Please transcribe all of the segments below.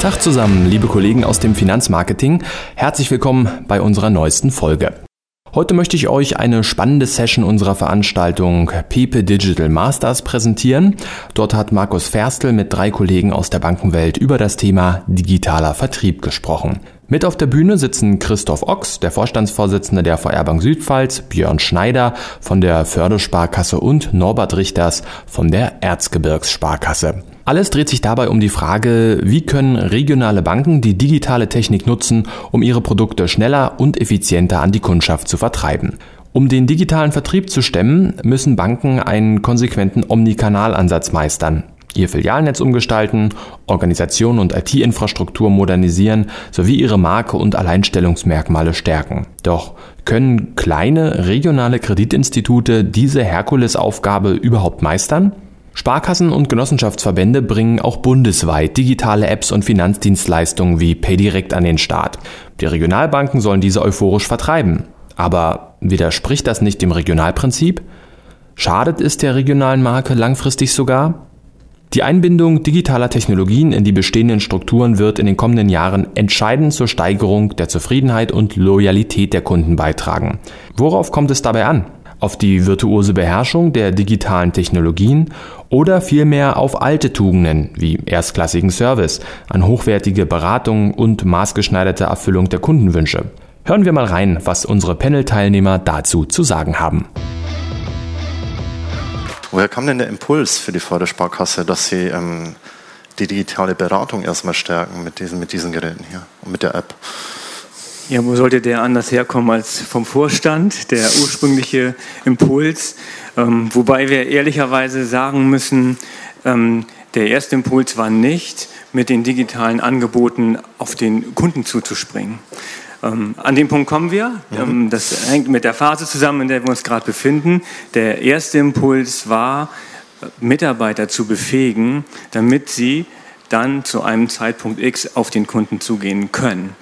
Tag zusammen, liebe Kollegen aus dem Finanzmarketing. Herzlich willkommen bei unserer neuesten Folge. Heute möchte ich euch eine spannende Session unserer Veranstaltung Pepe Digital Masters präsentieren. Dort hat Markus Ferstel mit drei Kollegen aus der Bankenwelt über das Thema digitaler Vertrieb gesprochen. Mit auf der Bühne sitzen Christoph Ochs, der Vorstandsvorsitzende der VR Bank Südpfalz, Björn Schneider von der Fördersparkasse und Norbert Richters von der Erzgebirgssparkasse. Alles dreht sich dabei um die Frage, wie können regionale Banken die digitale Technik nutzen, um ihre Produkte schneller und effizienter an die Kundschaft zu vertreiben. Um den digitalen Vertrieb zu stemmen, müssen Banken einen konsequenten Omnikanalansatz meistern, ihr Filialnetz umgestalten, Organisation und IT-Infrastruktur modernisieren sowie ihre Marke und Alleinstellungsmerkmale stärken. Doch können kleine regionale Kreditinstitute diese Herkulesaufgabe überhaupt meistern? Sparkassen und Genossenschaftsverbände bringen auch bundesweit digitale Apps und Finanzdienstleistungen wie PayDirect an den Start. Die Regionalbanken sollen diese euphorisch vertreiben. Aber widerspricht das nicht dem Regionalprinzip? Schadet es der regionalen Marke langfristig sogar? Die Einbindung digitaler Technologien in die bestehenden Strukturen wird in den kommenden Jahren entscheidend zur Steigerung der Zufriedenheit und Loyalität der Kunden beitragen. Worauf kommt es dabei an? Auf die virtuose Beherrschung der digitalen Technologien oder vielmehr auf alte Tugenden wie erstklassigen Service, an hochwertige Beratung und maßgeschneiderte Erfüllung der Kundenwünsche. Hören wir mal rein, was unsere Panel-Teilnehmer dazu zu sagen haben. Woher kam denn der Impuls für die Fördersparkasse, dass sie ähm, die digitale Beratung erstmal stärken mit diesen, mit diesen Geräten hier und mit der App? Ja, wo sollte der anders herkommen als vom Vorstand, der ursprüngliche Impuls? Ähm, wobei wir ehrlicherweise sagen müssen, ähm, der erste Impuls war nicht, mit den digitalen Angeboten auf den Kunden zuzuspringen. Ähm, an dem Punkt kommen wir. Ähm, das hängt mit der Phase zusammen, in der wir uns gerade befinden. Der erste Impuls war, Mitarbeiter zu befähigen, damit sie dann zu einem Zeitpunkt X auf den Kunden zugehen können.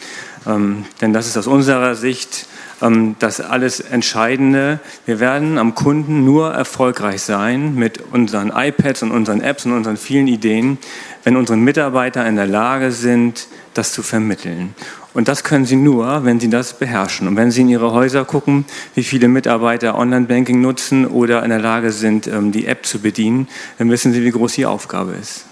Ähm, denn das ist aus unserer Sicht ähm, das alles Entscheidende. Wir werden am Kunden nur erfolgreich sein mit unseren iPads und unseren Apps und unseren vielen Ideen, wenn unsere Mitarbeiter in der Lage sind, das zu vermitteln. Und das können sie nur, wenn sie das beherrschen. Und wenn sie in ihre Häuser gucken, wie viele Mitarbeiter Online-Banking nutzen oder in der Lage sind, ähm, die App zu bedienen, dann wissen sie, wie groß die Aufgabe ist.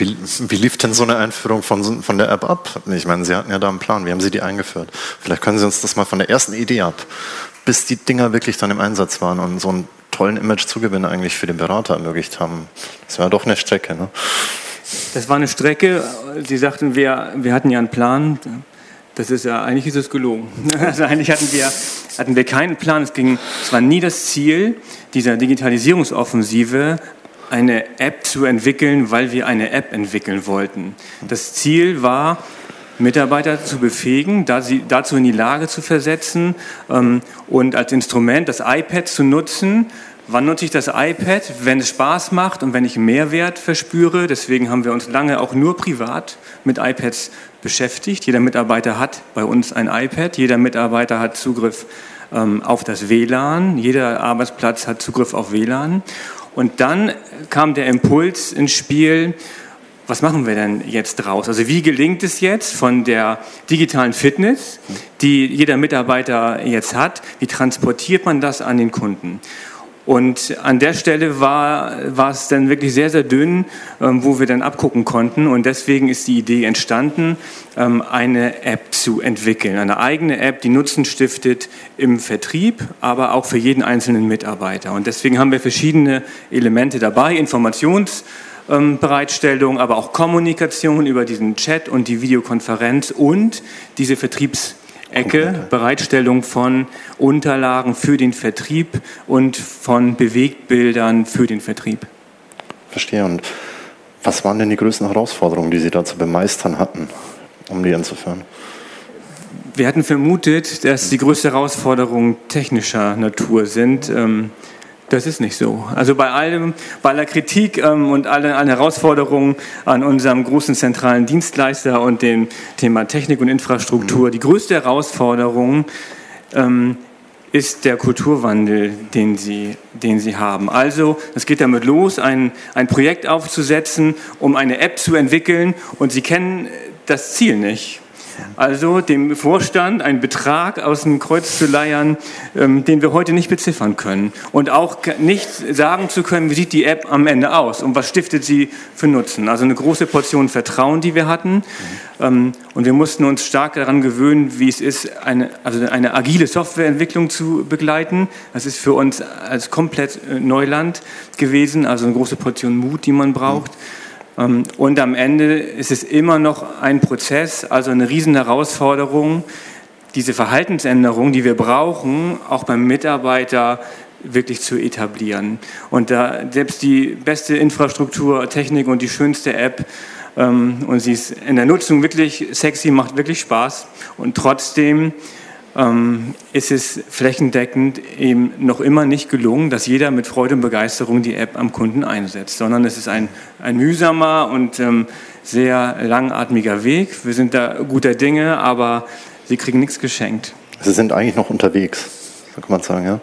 Wie, wie lief denn so eine Einführung von, von der App ab? Ich meine, Sie hatten ja da einen Plan. Wie haben Sie die eingeführt? Vielleicht können Sie uns das mal von der ersten Idee ab, bis die Dinger wirklich dann im Einsatz waren und so einen tollen Image-Zugewinn eigentlich für den Berater ermöglicht haben. Das war doch eine Strecke, ne? Das war eine Strecke. Sie sagten, wir, wir hatten ja einen Plan. Das ist ja, eigentlich ist es gelogen. Also eigentlich hatten wir, hatten wir keinen Plan. Es ging, es war nie das Ziel dieser Digitalisierungsoffensive, eine App zu entwickeln, weil wir eine App entwickeln wollten. Das Ziel war, Mitarbeiter zu befähigen, dazu in die Lage zu versetzen ähm, und als Instrument das iPad zu nutzen. Wann nutze ich das iPad? Wenn es Spaß macht und wenn ich Mehrwert verspüre. Deswegen haben wir uns lange auch nur privat mit iPads beschäftigt. Jeder Mitarbeiter hat bei uns ein iPad. Jeder Mitarbeiter hat Zugriff ähm, auf das WLAN. Jeder Arbeitsplatz hat Zugriff auf WLAN. Und dann kam der Impuls ins Spiel, was machen wir denn jetzt draus? Also wie gelingt es jetzt von der digitalen Fitness, die jeder Mitarbeiter jetzt hat, wie transportiert man das an den Kunden? Und an der Stelle war, war es dann wirklich sehr, sehr dünn, ähm, wo wir dann abgucken konnten. Und deswegen ist die Idee entstanden, ähm, eine App zu entwickeln. Eine eigene App, die Nutzen stiftet im Vertrieb, aber auch für jeden einzelnen Mitarbeiter. Und deswegen haben wir verschiedene Elemente dabei. Informationsbereitstellung, aber auch Kommunikation über diesen Chat und die Videokonferenz und diese Vertriebs Ecke, Bereitstellung von Unterlagen für den Vertrieb und von Bewegtbildern für den Vertrieb. Verstehe. Und was waren denn die größten Herausforderungen, die Sie da zu bemeistern hatten, um die anzuführen? wir hatten vermutet, dass die größte Herausforderung technischer Natur sind. Ähm, das ist nicht so. Also bei allem, bei aller Kritik ähm, und allen, allen Herausforderungen an unserem großen zentralen Dienstleister und dem Thema Technik und Infrastruktur, mhm. die größte Herausforderung ähm, ist der Kulturwandel, den sie, den sie haben. Also, es geht damit los, ein, ein Projekt aufzusetzen, um eine App zu entwickeln und sie kennen das Ziel nicht. Also dem Vorstand einen Betrag aus dem Kreuz zu leiern, ähm, den wir heute nicht beziffern können. Und auch nicht sagen zu können, wie sieht die App am Ende aus und was stiftet sie für Nutzen. Also eine große Portion Vertrauen, die wir hatten. Ähm, und wir mussten uns stark daran gewöhnen, wie es ist, eine, also eine agile Softwareentwicklung zu begleiten. Das ist für uns als komplett äh, Neuland gewesen, also eine große Portion Mut, die man braucht. Mhm. Ähm, und am Ende ist es immer noch ein Prozess, also eine riesen Herausforderung, diese Verhaltensänderung, die wir brauchen, auch beim Mitarbeiter wirklich zu etablieren. Und da selbst die beste Infrastruktur, Technik und die schönste App ähm, und sie ist in der Nutzung wirklich sexy, macht wirklich Spaß und trotzdem ähm, ist es flächendeckend eben noch immer nicht gelungen, dass jeder mit Freude und Begeisterung die App am Kunden einsetzt, sondern es ist ein, ein mühsamer und ähm, sehr langatmiger Weg. Wir sind da guter Dinge, aber sie kriegen nichts geschenkt. Sie sind eigentlich noch unterwegs, so kann man sagen, ja?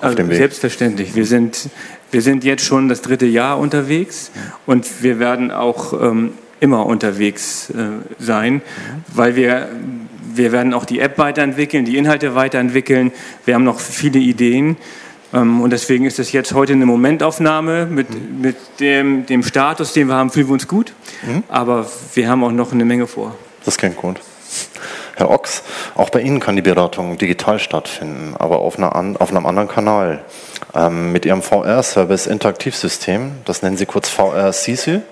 Auf dem Weg. Selbstverständlich. Wir sind, wir sind jetzt schon das dritte Jahr unterwegs und wir werden auch ähm, immer unterwegs äh, sein, weil wir wir werden auch die App weiterentwickeln, die Inhalte weiterentwickeln. Wir haben noch viele Ideen. Ähm, und deswegen ist es jetzt heute eine Momentaufnahme. Mit, mhm. mit dem, dem Status, den wir haben, fühlen wir uns gut. Mhm. Aber wir haben auch noch eine Menge vor. Das klingt gut. Herr Ochs, auch bei Ihnen kann die Beratung digital stattfinden, aber auf, einer, auf einem anderen Kanal. Ähm, mit Ihrem VR-Service Interaktivsystem, das nennen Sie kurz VR-SISU,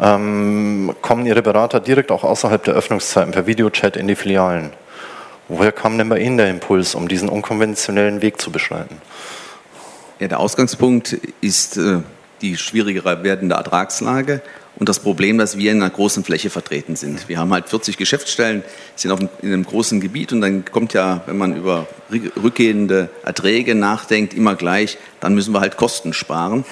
ähm, kommen Ihre Berater direkt auch außerhalb der Öffnungszeiten per Videochat in die Filialen. Woher kam denn bei Ihnen der Impuls, um diesen unkonventionellen Weg zu beschreiten? Ja, der Ausgangspunkt ist äh, die schwierigere werdende Ertragslage und das Problem, dass wir in einer großen Fläche vertreten sind. Wir haben halt 40 Geschäftsstellen, sind auf, in einem großen Gebiet und dann kommt ja, wenn man über rückgehende Erträge nachdenkt, immer gleich, dann müssen wir halt Kosten sparen.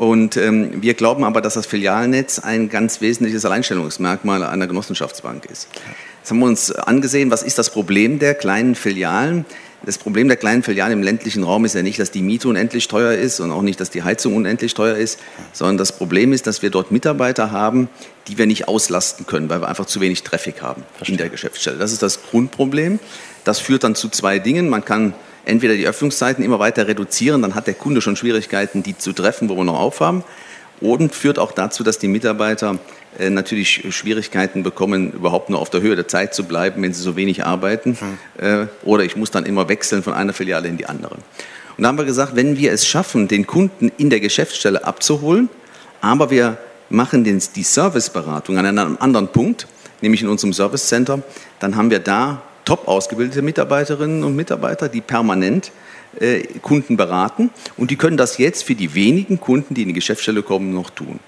Und ähm, wir glauben aber, dass das Filialnetz ein ganz wesentliches Alleinstellungsmerkmal einer Genossenschaftsbank ist. Jetzt haben wir uns angesehen, was ist das Problem der kleinen Filialen? Das Problem der kleinen Filialen im ländlichen Raum ist ja nicht, dass die Miete unendlich teuer ist und auch nicht, dass die Heizung unendlich teuer ist, sondern das Problem ist, dass wir dort Mitarbeiter haben, die wir nicht auslasten können, weil wir einfach zu wenig Traffic haben Verstehe. in der Geschäftsstelle. Das ist das Grundproblem. Das führt dann zu zwei Dingen. Man kann entweder die Öffnungszeiten immer weiter reduzieren, dann hat der Kunde schon Schwierigkeiten, die zu treffen, wo wir noch aufhaben. Und führt auch dazu, dass die Mitarbeiter äh, natürlich Schwierigkeiten bekommen, überhaupt nur auf der Höhe der Zeit zu bleiben, wenn sie so wenig arbeiten. Hm. Äh, oder ich muss dann immer wechseln von einer Filiale in die andere. Und da haben wir gesagt, wenn wir es schaffen, den Kunden in der Geschäftsstelle abzuholen, aber wir machen den, die Serviceberatung an einem anderen Punkt, nämlich in unserem Service Center, dann haben wir da top ausgebildete Mitarbeiterinnen und Mitarbeiter, die permanent äh, Kunden beraten und die können das jetzt für die wenigen Kunden, die in die Geschäftsstelle kommen, noch tun.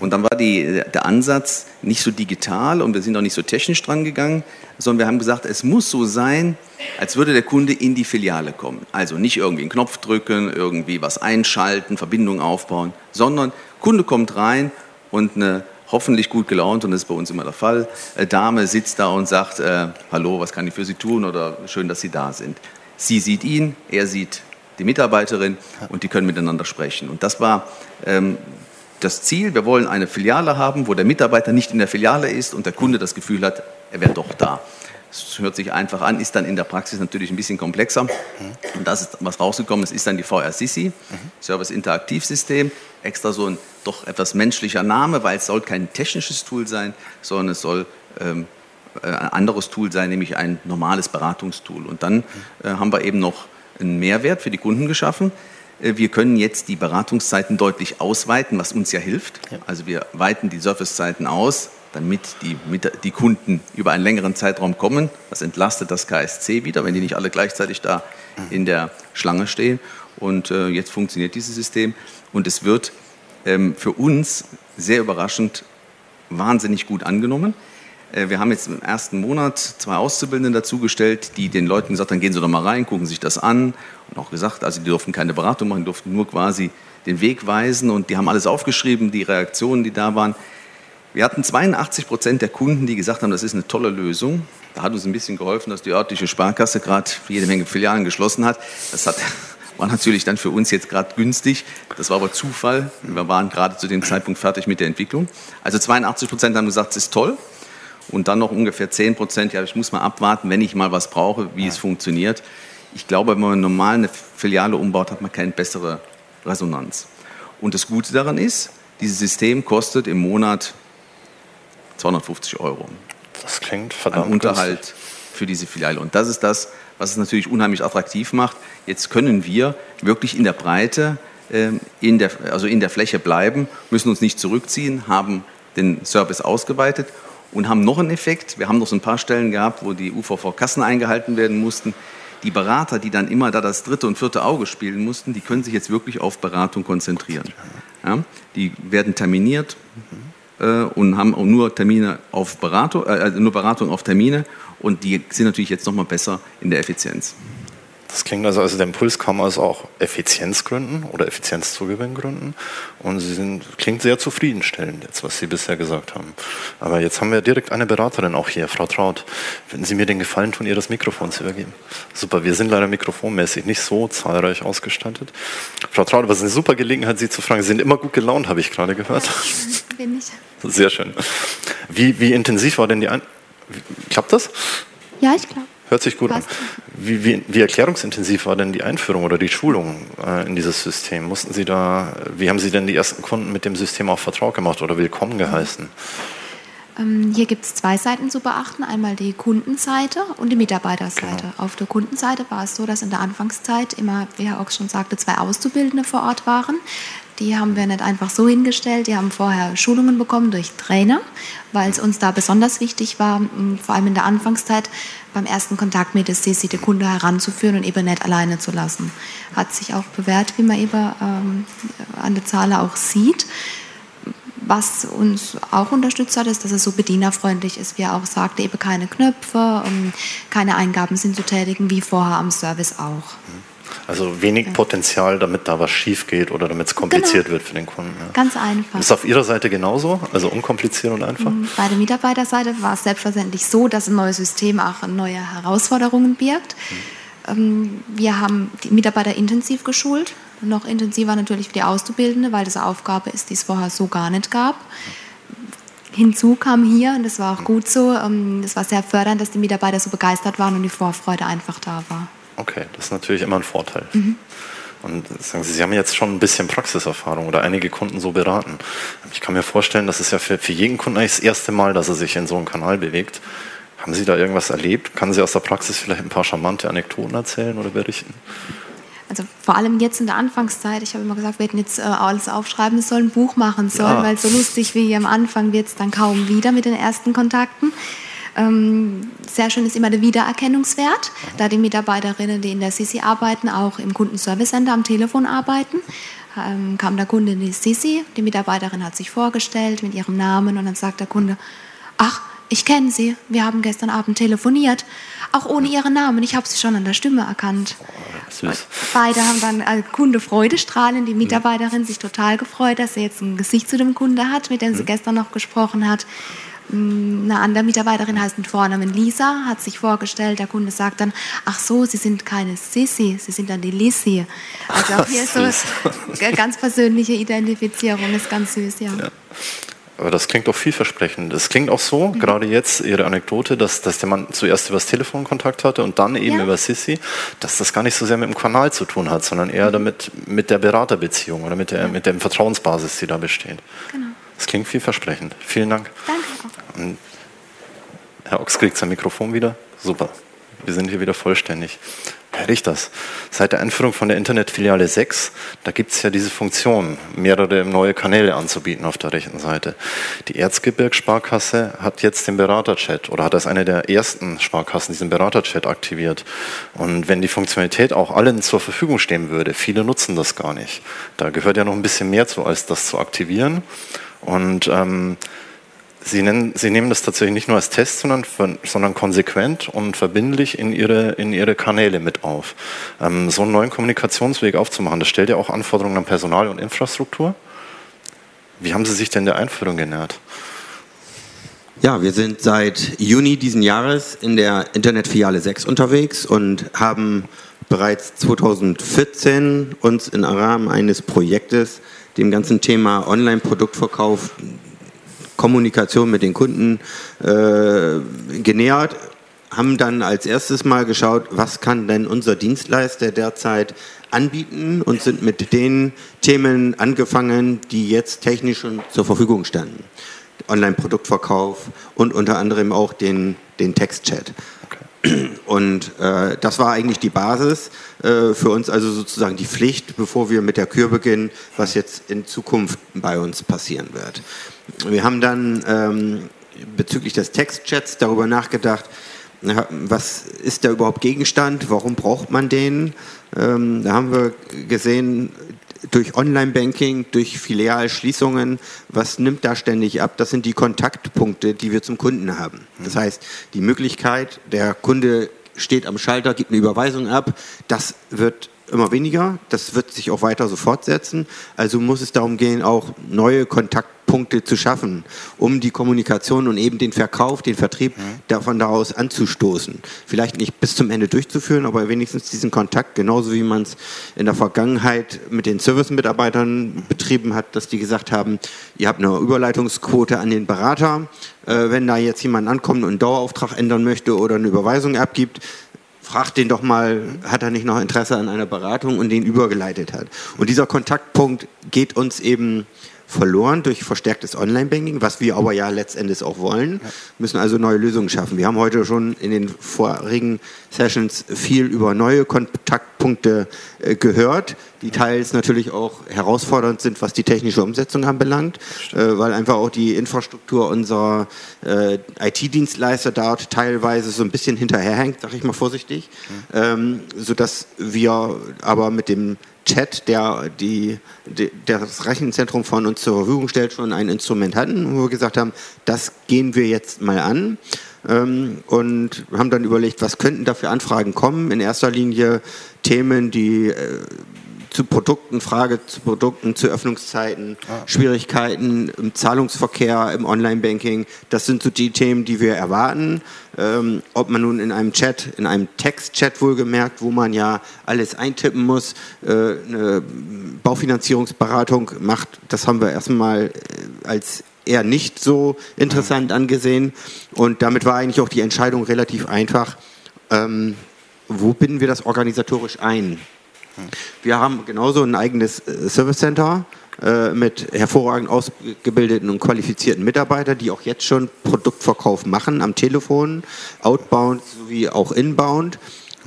Und dann war die, der Ansatz nicht so digital und wir sind auch nicht so technisch dran gegangen, sondern wir haben gesagt, es muss so sein, als würde der Kunde in die Filiale kommen. Also nicht irgendwie einen Knopf drücken, irgendwie was einschalten, Verbindung aufbauen, sondern Kunde kommt rein und eine hoffentlich gut gelaunt, und das ist bei uns immer der Fall, äh, Dame sitzt da und sagt, äh, hallo, was kann ich für Sie tun oder schön, dass Sie da sind. Sie sieht ihn, er sieht die Mitarbeiterin und die können miteinander sprechen. Und das war ähm, das Ziel. Wir wollen eine Filiale haben, wo der Mitarbeiter nicht in der Filiale ist und der Kunde das Gefühl hat, er wäre doch da. Das hört sich einfach an, ist dann in der Praxis natürlich ein bisschen komplexer. Und das ist, was rausgekommen ist, ist dann die VR-SISI, Service Interaktivsystem. Extra so ein doch etwas menschlicher Name, weil es soll kein technisches Tool sein, sondern es soll ähm, äh, ein anderes Tool sein, nämlich ein normales Beratungstool. Und dann äh, haben wir eben noch einen Mehrwert für die Kunden geschaffen. Äh, wir können jetzt die Beratungszeiten deutlich ausweiten, was uns ja hilft. Also wir weiten die Servicezeiten aus, damit die, die Kunden über einen längeren Zeitraum kommen. Das entlastet das KSC wieder, wenn die nicht alle gleichzeitig da in der Schlange stehen. Und äh, jetzt funktioniert dieses System und es wird ähm, für uns sehr überraschend wahnsinnig gut angenommen. Äh, wir haben jetzt im ersten Monat zwei Auszubildende dazugestellt, die den Leuten gesagt haben, gehen Sie doch mal rein, gucken sich das an. Und auch gesagt, also die durften keine Beratung machen, durften nur quasi den Weg weisen. Und die haben alles aufgeschrieben, die Reaktionen, die da waren. Wir hatten 82 Prozent der Kunden, die gesagt haben, das ist eine tolle Lösung. Da hat uns ein bisschen geholfen, dass die örtliche Sparkasse gerade jede Menge Filialen geschlossen hat. Das hat, war natürlich dann für uns jetzt gerade günstig. Das war aber Zufall. Wir waren gerade zu dem Zeitpunkt fertig mit der Entwicklung. Also 82 Prozent haben gesagt, es ist toll. Und dann noch ungefähr 10 Prozent, ja, ich muss mal abwarten, wenn ich mal was brauche, wie ja. es funktioniert. Ich glaube, wenn man normal eine Filiale umbaut, hat man keine bessere Resonanz. Und das Gute daran ist, dieses System kostet im Monat 250 Euro. Das klingt verdammt Ein Unterhalt günstig. für diese Filiale. Und das ist das, was es natürlich unheimlich attraktiv macht. Jetzt können wir wirklich in der Breite, ähm, in der, also in der Fläche bleiben, müssen uns nicht zurückziehen, haben den Service ausgeweitet und haben noch einen Effekt. Wir haben noch so ein paar Stellen gehabt, wo die UVV-Kassen eingehalten werden mussten. Die Berater, die dann immer da das dritte und vierte Auge spielen mussten, die können sich jetzt wirklich auf Beratung konzentrieren. Ja, die werden terminiert, äh, und haben auch nur Termine auf Beratung, äh, also nur Beratung auf Termine und die sind natürlich jetzt noch mal besser in der Effizienz. Das klingt also, also der Impuls kam aus auch Effizienzgründen oder Effizienzzugewinngründen und Sie sind, klingt sehr zufriedenstellend jetzt, was Sie bisher gesagt haben. Aber jetzt haben wir direkt eine Beraterin auch hier, Frau Traut. Würden Sie mir den Gefallen tun, ihr das Mikrofon zu übergeben? Super, wir sind leider mikrofonmäßig nicht so zahlreich ausgestattet. Frau Traut, aber es ist eine super Gelegenheit, Sie zu fragen. Sie sind immer gut gelaunt, habe ich gerade gehört. Bin ich. Sehr schön. Wie, wie intensiv war denn die Ein... Klappt das? Ja, ich glaube. Hört sich gut Passt. an. Wie, wie, wie, erklärungsintensiv war denn die Einführung oder die Schulung äh, in dieses System? Mussten Sie da, wie haben Sie denn die ersten Kunden mit dem System auch vertraut gemacht oder willkommen geheißen? Ähm, hier gibt es zwei Seiten zu beachten. Einmal die Kundenseite und die Mitarbeiterseite. Genau. Auf der Kundenseite war es so, dass in der Anfangszeit immer, wie Herr Ochs schon sagte, zwei Auszubildende vor Ort waren. Die haben wir nicht einfach so hingestellt. Die haben vorher Schulungen bekommen durch Trainer, weil es uns da besonders wichtig war, vor allem in der Anfangszeit beim ersten Kontakt mit der CC den Kunde heranzuführen und eben nicht alleine zu lassen. Hat sich auch bewährt, wie man eben ähm, an der Zahl auch sieht. Was uns auch unterstützt hat, ist, dass es so bedienerfreundlich ist, wie er auch sagte, eben keine Knöpfe, ähm, keine Eingaben sind zu tätigen, wie vorher am Service auch. Mhm. Also wenig Potenzial, damit da was schief geht oder damit es kompliziert genau. wird für den Kunden. Ja. Ganz einfach. Ist auf Ihrer Seite genauso? Also unkompliziert und einfach? Mm, bei der Mitarbeiterseite war es selbstverständlich so, dass ein neues System auch neue Herausforderungen birgt. Mhm. Wir haben die Mitarbeiter intensiv geschult. Noch intensiver natürlich für die Auszubildende, weil das eine Aufgabe ist, die es vorher so gar nicht gab. Hinzu kam hier, und das war auch gut so, es ähm, war sehr fördernd, dass die Mitarbeiter so begeistert waren und die Vorfreude einfach da war. Okay, das ist natürlich immer ein Vorteil. Mhm. Und sagen Sie, Sie haben jetzt schon ein bisschen Praxiserfahrung oder einige Kunden so beraten. Ich kann mir vorstellen, das ist ja für, für jeden Kunden eigentlich das erste Mal, dass er sich in so einem Kanal bewegt. Haben Sie da irgendwas erlebt? Kann Sie aus der Praxis vielleicht ein paar charmante Anekdoten erzählen oder berichten? Also vor allem jetzt in der Anfangszeit, ich habe immer gesagt, wir hätten jetzt äh, alles aufschreiben sollen, ein Buch machen sollen, ja. weil so lustig wie hier am Anfang wird es dann kaum wieder mit den ersten Kontakten. Ähm, sehr schön ist immer der Wiedererkennungswert, da die Mitarbeiterinnen, die in der Sisi arbeiten, auch im Kundenservice Center am Telefon arbeiten. Ähm, kam der Kunde in die Sisi, die Mitarbeiterin hat sich vorgestellt mit ihrem Namen und dann sagt der Kunde, ach, ich kenne Sie, wir haben gestern Abend telefoniert, auch ohne Ihren Namen, ich habe Sie schon an der Stimme erkannt. Süß. Beide haben dann äh, Kunde Freudestrahlen, die Mitarbeiterin sich total gefreut, dass sie jetzt ein Gesicht zu dem Kunde hat, mit dem sie mhm. gestern noch gesprochen hat. Eine andere Mitarbeiterin heißt mit Vornamen Lisa, hat sich vorgestellt. Der Kunde sagt dann, ach so, Sie sind keine Sissi, Sie sind dann die Lissi. Also auch hier so ganz persönliche Identifizierung ist ganz süß, ja. ja. Aber das klingt doch vielversprechend. Es klingt auch so, mhm. gerade jetzt Ihre Anekdote, dass, dass der Mann zuerst über das Telefon Kontakt hatte und dann eben ja. über Sissi, dass das gar nicht so sehr mit dem Kanal zu tun hat, sondern eher mhm. damit mit der Beraterbeziehung oder mit der, ja. mit der Vertrauensbasis, die da besteht. Genau. Das klingt vielversprechend. Vielen Dank. Danke. Herr Ochs kriegt sein Mikrofon wieder. Super. Wir sind hier wieder vollständig. Herr Richters, seit der Einführung von der Internetfiliale 6, da gibt es ja diese Funktion, mehrere neue Kanäle anzubieten auf der rechten Seite. Die Erzgebirgssparkasse hat jetzt den Beraterchat oder hat als eine der ersten Sparkassen diesen Beraterchat aktiviert. Und wenn die Funktionalität auch allen zur Verfügung stehen würde, viele nutzen das gar nicht. Da gehört ja noch ein bisschen mehr zu, als das zu aktivieren. Und ähm, Sie, nennen, Sie nehmen das tatsächlich nicht nur als Test, sondern, sondern konsequent und verbindlich in Ihre, in Ihre Kanäle mit auf. Ähm, so einen neuen Kommunikationsweg aufzumachen, das stellt ja auch Anforderungen an Personal und Infrastruktur. Wie haben Sie sich denn der Einführung genähert? Ja, wir sind seit Juni diesen Jahres in der Internetfiliale 6 unterwegs und haben bereits 2014 uns im Rahmen eines Projektes dem ganzen Thema Online-Produktverkauf, Kommunikation mit den Kunden äh, genähert, haben dann als erstes mal geschaut, was kann denn unser Dienstleister derzeit anbieten und sind mit den Themen angefangen, die jetzt technisch schon zur Verfügung standen. Online-Produktverkauf und unter anderem auch den, den Textchat. Und äh, das war eigentlich die Basis äh, für uns, also sozusagen die Pflicht, bevor wir mit der Kür beginnen, was jetzt in Zukunft bei uns passieren wird. Wir haben dann ähm, bezüglich des Textchats darüber nachgedacht, was ist da überhaupt Gegenstand, warum braucht man den? Ähm, da haben wir gesehen, durch Online-Banking, durch Filialschließungen, was nimmt da ständig ab? Das sind die Kontaktpunkte, die wir zum Kunden haben. Das heißt, die Möglichkeit, der Kunde steht am Schalter, gibt eine Überweisung ab, das wird immer weniger. Das wird sich auch weiter so fortsetzen. Also muss es darum gehen, auch neue Kontaktpunkte zu schaffen, um die Kommunikation und eben den Verkauf, den Vertrieb mhm. davon daraus anzustoßen. Vielleicht nicht bis zum Ende durchzuführen, aber wenigstens diesen Kontakt, genauso wie man es in der Vergangenheit mit den Service-Mitarbeitern betrieben hat, dass die gesagt haben, ihr habt eine Überleitungsquote an den Berater. Äh, wenn da jetzt jemand ankommt und einen Dauerauftrag ändern möchte oder eine Überweisung abgibt, fragt den doch mal, hat er nicht noch Interesse an einer Beratung und den übergeleitet hat. Und dieser Kontaktpunkt geht uns eben verloren durch verstärktes Online-Banking, was wir aber ja letztendlich auch wollen, müssen also neue Lösungen schaffen. Wir haben heute schon in den vorigen Sessions viel über neue Kontaktpunkte äh, gehört, die teils natürlich auch herausfordernd sind, was die technische Umsetzung anbelangt, äh, weil einfach auch die Infrastruktur unserer äh, IT-Dienstleister dort teilweise so ein bisschen hinterherhängt, sage ich mal vorsichtig, mhm. ähm, sodass wir aber mit dem Chat, der, die, der das Rechenzentrum von uns zur Verfügung stellt, schon ein Instrument hatten, wo wir gesagt haben, das gehen wir jetzt mal an ähm, und haben dann überlegt, was könnten da für Anfragen kommen. In erster Linie Themen, die äh, zu Produkten, Frage zu Produkten, zu Öffnungszeiten, ah. Schwierigkeiten im Zahlungsverkehr, im Online-Banking. Das sind so die Themen, die wir erwarten. Ähm, ob man nun in einem Chat, in einem Text-Chat wohlgemerkt, wo man ja alles eintippen muss, äh, eine Baufinanzierungsberatung macht, das haben wir erstmal äh, als eher nicht so interessant angesehen. Und damit war eigentlich auch die Entscheidung relativ einfach. Ähm, wo binden wir das organisatorisch ein? Wir haben genauso ein eigenes äh, Service Center äh, mit hervorragend ausgebildeten und qualifizierten Mitarbeitern, die auch jetzt schon Produktverkauf machen am Telefon, outbound sowie auch inbound.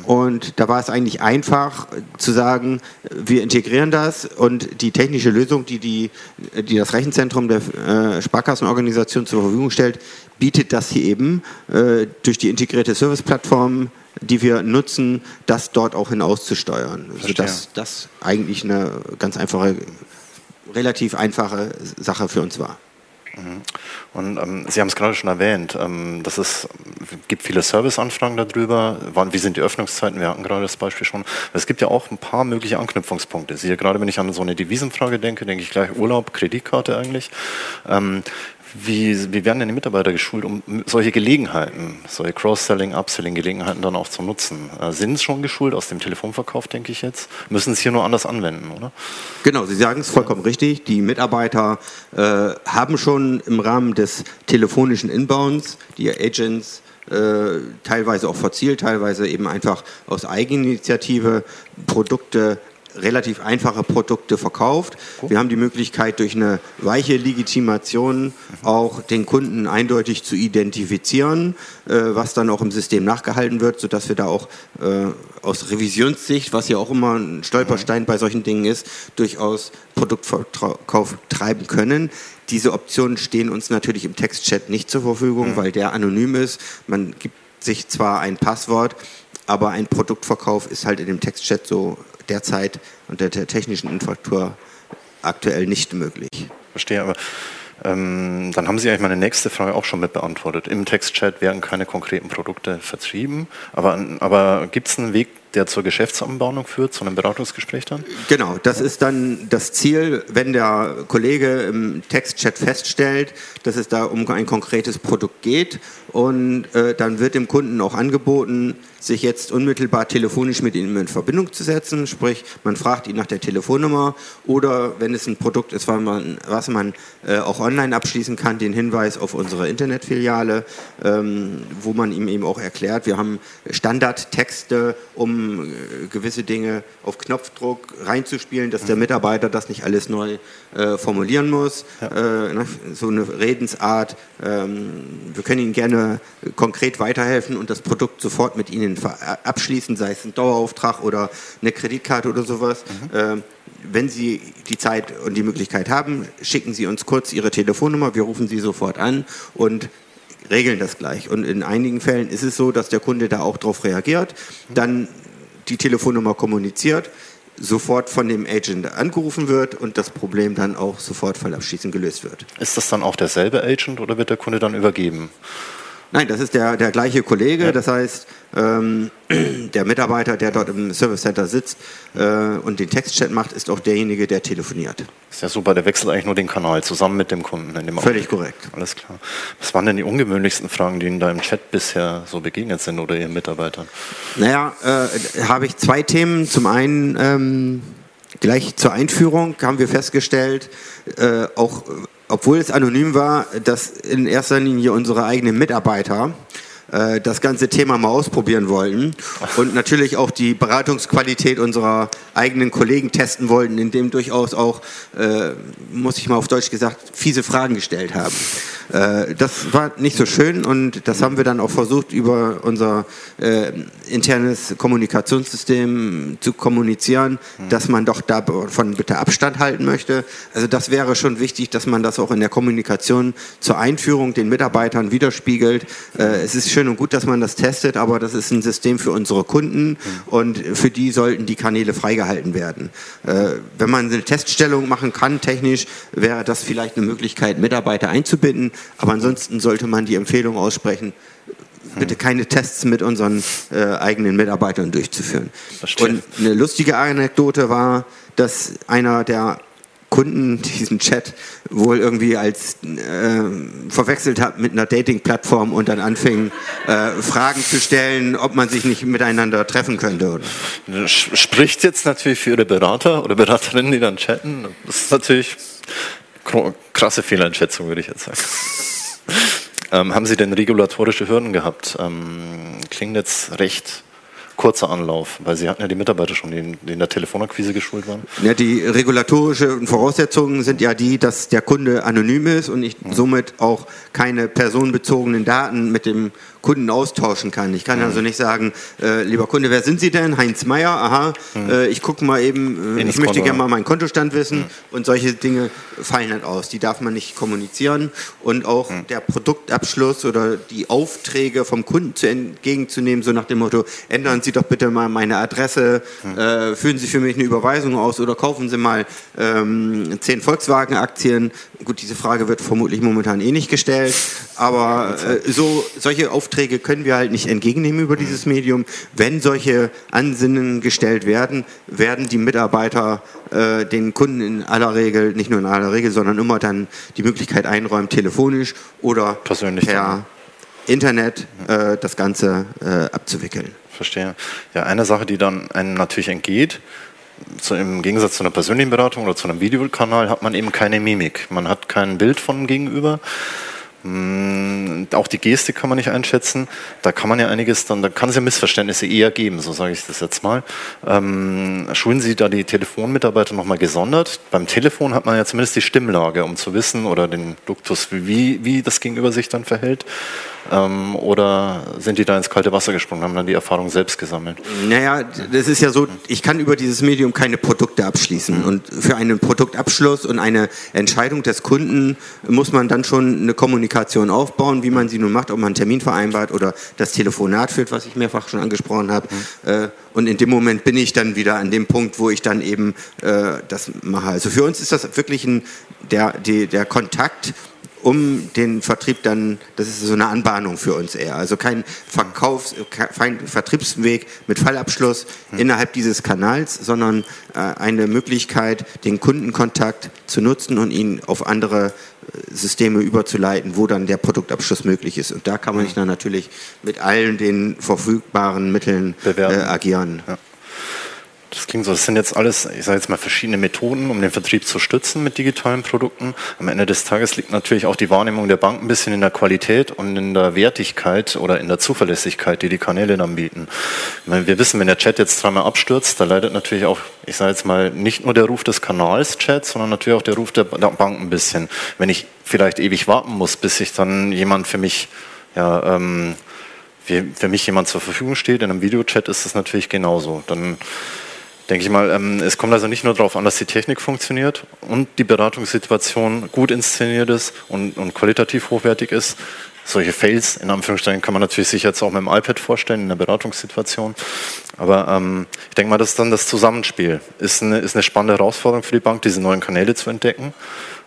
Und da war es eigentlich einfach zu sagen, wir integrieren das und die technische Lösung, die, die, die das Rechenzentrum der äh, Sparkassenorganisation zur Verfügung stellt, bietet das hier eben äh, durch die integrierte Serviceplattform die wir nutzen, das dort auch hinauszusteuern. Sodass das eigentlich eine ganz einfache, relativ einfache Sache für uns war. Mhm. Und ähm, Sie haben es gerade schon erwähnt, ähm, dass es gibt viele Serviceanfragen darüber. Wann, wie sind die Öffnungszeiten? Wir hatten gerade das Beispiel schon. Es gibt ja auch ein paar mögliche Anknüpfungspunkte. Sie, gerade wenn ich an so eine Devisenfrage denke, denke ich gleich Urlaub, Kreditkarte eigentlich. Ähm, wie, wie werden denn die Mitarbeiter geschult, um solche Gelegenheiten, solche Cross-Selling, Upselling-Gelegenheiten dann auch zu nutzen? Äh, sind schon geschult aus dem Telefonverkauf, denke ich jetzt? Müssen es hier nur anders anwenden, oder? Genau, Sie sagen es vollkommen ja. richtig. Die Mitarbeiter äh, haben schon im Rahmen des telefonischen Inbounds, die Agents, äh, teilweise auch verzielt, teilweise eben einfach aus Eigeninitiative Produkte relativ einfache Produkte verkauft. Wir haben die Möglichkeit, durch eine weiche Legitimation auch den Kunden eindeutig zu identifizieren, äh, was dann auch im System nachgehalten wird, sodass wir da auch äh, aus Revisionssicht, was ja auch immer ein Stolperstein bei solchen Dingen ist, durchaus Produktverkauf treiben können. Diese Optionen stehen uns natürlich im Textchat nicht zur Verfügung, weil der anonym ist. Man gibt sich zwar ein Passwort, aber ein Produktverkauf ist halt in dem Textchat so derzeit unter der technischen Infrastruktur aktuell nicht möglich. Verstehe, aber Ähm, dann haben Sie eigentlich meine nächste Frage auch schon mit beantwortet. Im Textchat werden keine konkreten Produkte vertrieben, aber, aber gibt es einen Weg, der zur Geschäftsanbahnung führt, zu einem Beratungsgespräch dann? Genau, das ist dann das Ziel, wenn der Kollege im Textchat feststellt, dass es da um ein konkretes Produkt geht und äh, dann wird dem Kunden auch angeboten, sich jetzt unmittelbar telefonisch mit ihm in Verbindung zu setzen, sprich man fragt ihn nach der Telefonnummer oder wenn es ein Produkt ist, was man, was man äh, auch online abschließen kann, den Hinweis auf unsere Internetfiliale, ähm, wo man ihm eben auch erklärt, wir haben Standardtexte, um äh, gewisse Dinge auf Knopfdruck reinzuspielen, dass der mhm. Mitarbeiter das nicht alles neu äh, formulieren muss, ja. Äh, ne, so eine Redensart. Ähm, wir können Ihnen gerne konkret weiterhelfen und das Produkt sofort mit Ihnen abschließen, sei es ein Dauerauftrag oder eine Kreditkarte oder sowas. Mhm. Ähm, wenn Sie die Zeit und die Möglichkeit haben, schicken Sie uns kurz Ihre Telefonnummer, wir rufen Sie sofort an und regeln das gleich. Und in einigen Fällen ist es so, dass der Kunde da auch darauf reagiert, dann die Telefonnummer kommuniziert, sofort von dem Agent angerufen wird und das Problem dann auch sofort fallabschließend gelöst wird. Ist das dann auch derselbe Agent oder wird der Kunde dann übergeben? Nein, das ist der, der gleiche Kollege. Ja. Das heißt, ähm, der Mitarbeiter, der dort im Service Center sitzt äh, und den Textchat macht, ist auch derjenige, der telefoniert. Ist ja super, der wechselt eigentlich nur den Kanal zusammen mit dem Kunden. In dem Völlig korrekt. Alles klar. Was waren denn die ungewöhnlichsten Fragen, die da im Chat bisher so begegnet sind oder Ihren Mitarbeitern? Naja, äh, habe ich zwei Themen. Zum einen ähm, gleich zur Einführung haben wir festgestellt, äh, auch obwohl es anonym war, dass in erster Linie unsere eigenen Mitarbeiter äh, das ganze Thema mal ausprobieren wollten und natürlich auch die Beratungsqualität unserer eigenen Kollegen testen wollten, indem durchaus auch, äh, muss ich mal auf Deutsch gesagt, fiese Fragen gestellt haben. Äh, das war nicht so schön und das haben wir dann auch versucht, über unser äh, internes Kommunikationssystem zu kommunizieren, mhm. dass man doch davon bitte Abstand halten möchte. Also das wäre schon wichtig, dass man das auch in der Kommunikation zur Einführung den Mitarbeitern widerspiegelt. Äh, es ist schön und gut, dass man das testet, aber das ist ein System für unsere Kunden und für die sollten die Kanäle freigehalten werden. Äh, wenn man eine Teststellung machen kann, technisch, wäre das vielleicht eine Möglichkeit, Mitarbeiter einzubinden. Aber ansonsten sollte man die Empfehlung aussprechen, bitte keine Tests mit unseren äh, eigenen Mitarbeitern durchzuführen. Verstehe. Und eine lustige Anekdote war, dass einer der Kunden diesen Chat wohl irgendwie als äh, verwechselt hat mit einer Dating-Plattform und dann anfing, äh, Fragen zu stellen, ob man sich nicht miteinander treffen könnte. Oder? Spricht jetzt natürlich für Ihre Berater oder Beraterinnen, die dann chatten. Das ist natürlich krasse Fehleinschätzung, würde ich jetzt sagen. ähm, haben Sie denn regulatorische Hürden gehabt? Ähm, klingt jetzt recht kurzer Anlauf, weil Sie hatten ja die Mitarbeiter schon, die in, der Telefonakquise geschult waren. Ja, die regulatorischen Voraussetzungen sind ja die, dass der Kunde anonym ist und ich mhm. somit auch keine personenbezogenen Daten mit dem Kunden austauschen kann. Ich kann mhm. also nicht sagen, äh, lieber Kunde, wer sind Sie denn? Heinz Meier, aha, mhm. äh, ich gucke mal eben, äh, ich möchte gerne mal meinen Kontostand wissen mhm. und solche Dinge fallen halt aus. Die darf man nicht kommunizieren und auch mhm. der Produktabschluss oder die Aufträge vom Kunden zu entgegenzunehmen, so nach dem Motto, ändern Sie doch bitte mal meine Adresse, mhm. äh, führen Sie für mich eine Überweisung aus oder kaufen Sie mal ähm, zehn Volkswagen-Aktien. Gut, diese Frage wird vermutlich momentan eh nicht gestellt, aber äh, so solche Aufträge Aufträge können wir halt nicht entgegennehmen über dieses Medium. Wenn solche Ansinnen gestellt werden, werden die Mitarbeiter äh, den Kunden in aller Regel, nicht nur in aller Regel, sondern immer dann die Möglichkeit einräumen, telefonisch oder Persönlich per dann. Internet äh, das Ganze äh, abzuwickeln. Verstehe. Ja, eine Sache, die dann einem natürlich entgeht, zu, im Gegensatz zu einer persönlichen Beratung oder zu einem Videokanal hat man eben keine Mimik. Man hat kein Bild von Gegenüber. Hm, auch die Geste kann man nicht einschätzen. Da kann man ja einiges dann, da kann es ja Missverständnisse eher geben, so sage ich das jetzt mal. Ähm, schulen Sie da die Telefonmitarbeiter nochmal gesondert? Beim Telefon hat man ja zumindest die Stimmlage, um zu wissen oder den Duktus, wie, wie das Gegenüber sich dann verhält. Ähm, oder sind die da ins kalte Wasser gesprungen, haben dann die Erfahrung selbst gesammelt? Naja, das ist ja so, ich kann über dieses Medium keine Produkte abschließen. Und für einen Produktabschluss und eine Entscheidung des Kunden muss man dann schon eine Kommunikation aufbauen, wie man sie nun macht, ob man einen Termin vereinbart oder das Telefonat führt, was ich mehrfach schon angesprochen habe. Mhm. Und in dem Moment bin ich dann wieder an dem Punkt, wo ich dann eben äh, das mache. Also für uns ist das wirklich ein, der, die, der Kontakt um den Vertrieb dann, das ist so eine Anbahnung für uns eher. Also kein Verkaufs-, kein Vertriebsweg mit Fallabschluss hm. innerhalb dieses Kanals, sondern äh, eine Möglichkeit, den Kundenkontakt zu nutzen und ihn auf andere äh, Systeme überzuleiten, wo dann der Produktabschluss möglich ist. Und da kann man sich dann natürlich mit allen den verfügbaren Mitteln äh, agieren. Ja. Das klingt so, das sind jetzt alles, ich sage jetzt mal, verschiedene Methoden, um den Vertrieb zu stützen mit digitalen Produkten. Am Ende des Tages liegt natürlich auch die Wahrnehmung der Bank ein bisschen in der Qualität und in der Wertigkeit oder in der Zuverlässigkeit, die die Kanäle dann bieten. Meine, wir wissen, wenn der Chat jetzt dreimal abstürzt, da leidet natürlich auch, ich sage jetzt mal, nicht nur der Ruf des Kanals Chat, sondern natürlich auch der Ruf der Bank ein bisschen. Wenn ich vielleicht ewig warten muss, bis sich dann jemand für mich ja, ähm, für mich jemand zur Verfügung steht, in einem Videochat ist das natürlich genauso. Dann denke ich mal, ähm, es kommt also nicht nur darauf an, dass die Technik funktioniert und die Beratungssituation gut inszeniert ist und, und qualitativ hochwertig ist. Solche Fails, in Anführungszeichen, kann man natürlich sich jetzt auch mit dem iPad vorstellen, in der Beratungssituation. Aber ähm, ich denke mal, das ist dann das Zusammenspiel. Ist eine, ist eine spannende Herausforderung für die Bank, diese neuen Kanäle zu entdecken.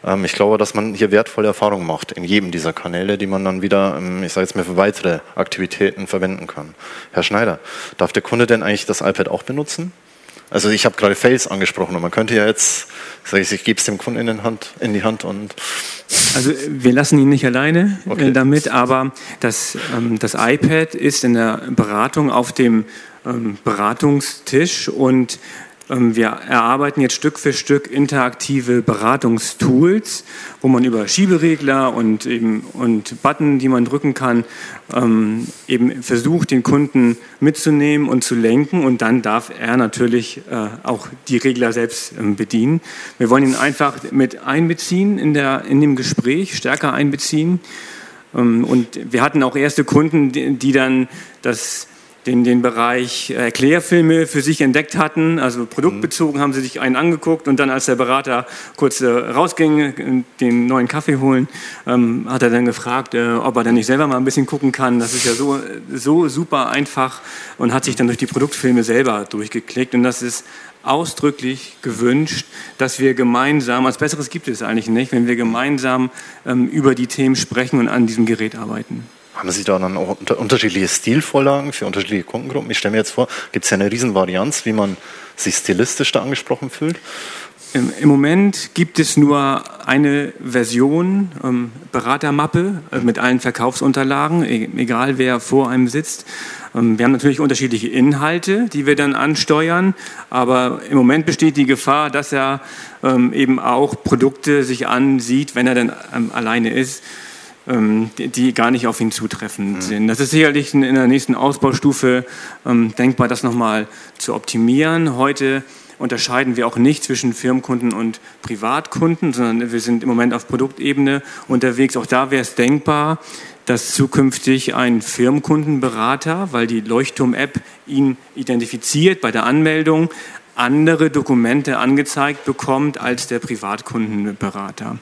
Ähm, ich glaube, dass man hier wertvolle Erfahrungen macht in jedem dieser Kanäle, die man dann wieder, ähm, ich sage jetzt mal, für weitere Aktivitäten verwenden kann. Herr Schneider, darf der Kunde denn eigentlich das iPad auch benutzen? Also ich habe gerade Fails angesprochen und man könnte ja jetzt, sage ich, ich gebe es dem Kunden in, Hand, in, die Hand und... Also wir lassen ihn nicht alleine äh, okay. damit, aber das, ähm, das iPad ist in der Beratung auf dem ähm, Beratungstisch und wir erarbeiten jetzt Stück für Stück interaktive Beratungstools, wo man über Schieberegler und, eben, und Button, die man drücken kann, ähm, eben versucht, den Kunden mitzunehmen und zu lenken. Und dann darf er natürlich äh, auch die Regler selbst ähm, bedienen. Wir wollen ihn einfach mit einbeziehen in, der, in dem Gespräch, stärker einbeziehen. Und wir hatten auch erste Kunden, die dann das den, den Bereich Erklärfilme für sich entdeckt hatten. Also produktbezogen haben sie sich einen angeguckt und dann, als der Berater kurz äh, rausging, den neuen Kaffee holen, ähm, hat er dann gefragt, äh, ob er dann nicht selber mal ein bisschen gucken kann. Das ist ja so, so super einfach und hat sich dann durch die Produktfilme selber durchgeklickt. Und das ist ausdrücklich gewünscht, dass wir gemeinsam, als Besseres gibt es eigentlich nicht, wenn wir gemeinsam ähm, über die Themen sprechen und an diesem Gerät arbeiten. Haben Sie da dann auch unterschiedliche Stilvorlagen für unterschiedliche Kundengruppen? Ich stelle mir jetzt vor, gibt es ja eine Riesenvarianz, wie man sich stilistisch da angesprochen fühlt? Im Moment gibt es nur eine Version, ähm, Beratermappe äh, mit allen Verkaufsunterlagen, e egal wer vor einem sitzt. Ähm, wir haben natürlich unterschiedliche Inhalte, die wir dann ansteuern, aber im Moment besteht die Gefahr, dass er ähm, eben auch Produkte sich ansieht, wenn er dann ähm, alleine ist die gar nicht auf ihn zutreffend mhm. sind. Das ist sicherlich in der nächsten Ausbaustufe ähm, denkbar, das nochmal zu optimieren. Heute unterscheiden wir auch nicht zwischen Firmenkunden und Privatkunden, sondern wir sind im Moment auf Produktebene unterwegs. Auch da wäre es denkbar, dass zukünftig ein Firmenkundenberater, weil die Leuchtturm-App ihn identifiziert bei der Anmeldung, andere Dokumente angezeigt bekommt als der Privatkundenberater.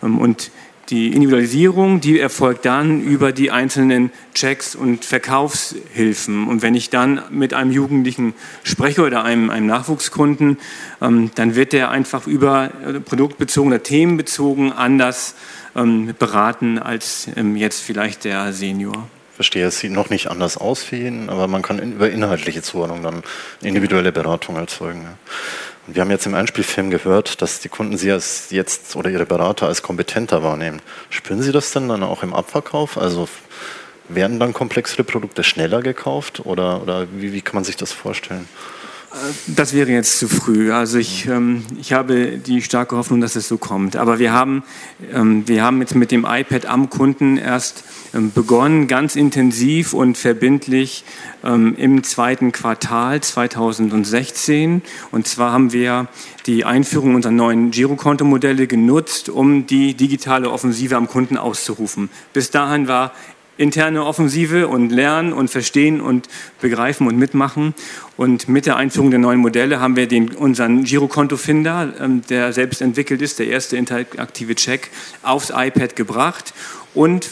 Mhm. Und die Individualisierung, die erfolgt dann über die einzelnen Checks und Verkaufshilfen. Und wenn ich dann mit einem Jugendlichen spreche oder einem, einem Nachwuchskunden, ähm, dann wird der einfach über äh, produktbezogen oder themenbezogen anders ähm, beraten als ähm, jetzt vielleicht der Senior. Verstehe, es sieht noch nicht anders aus für ihn, aber man kann über inhaltliche Zuordnung dann individuelle Beratung erzeugen. Ja. Wir haben jetzt im Einspielfilm gehört, dass die Kunden Sie als jetzt oder Ihre Berater als kompetenter wahrnehmen. Spüren Sie das denn dann auch im Abverkauf? Also werden dann komplexere Produkte schneller gekauft oder, oder wie, wie kann man sich das vorstellen? Das wäre jetzt zu früh. Also ich, ähm, ich habe die starke Hoffnung, dass es so kommt. Aber wir haben, ähm, wir haben jetzt mit dem iPad am Kunden erst ähm, begonnen, ganz intensiv und verbindlich ähm, im zweiten Quartal 2016. Und zwar haben wir die Einführung unserer neuen Girokonto-Modelle genutzt, um die digitale Offensive am Kunden auszurufen. Bis dahin war interne Offensive und lernen und verstehen und begreifen und mitmachen. Und mit der Einführung der neuen Modelle haben wir den, unseren Girokonto-Finder, ähm, der selbst entwickelt ist, der erste interaktive Check, aufs iPad gebracht und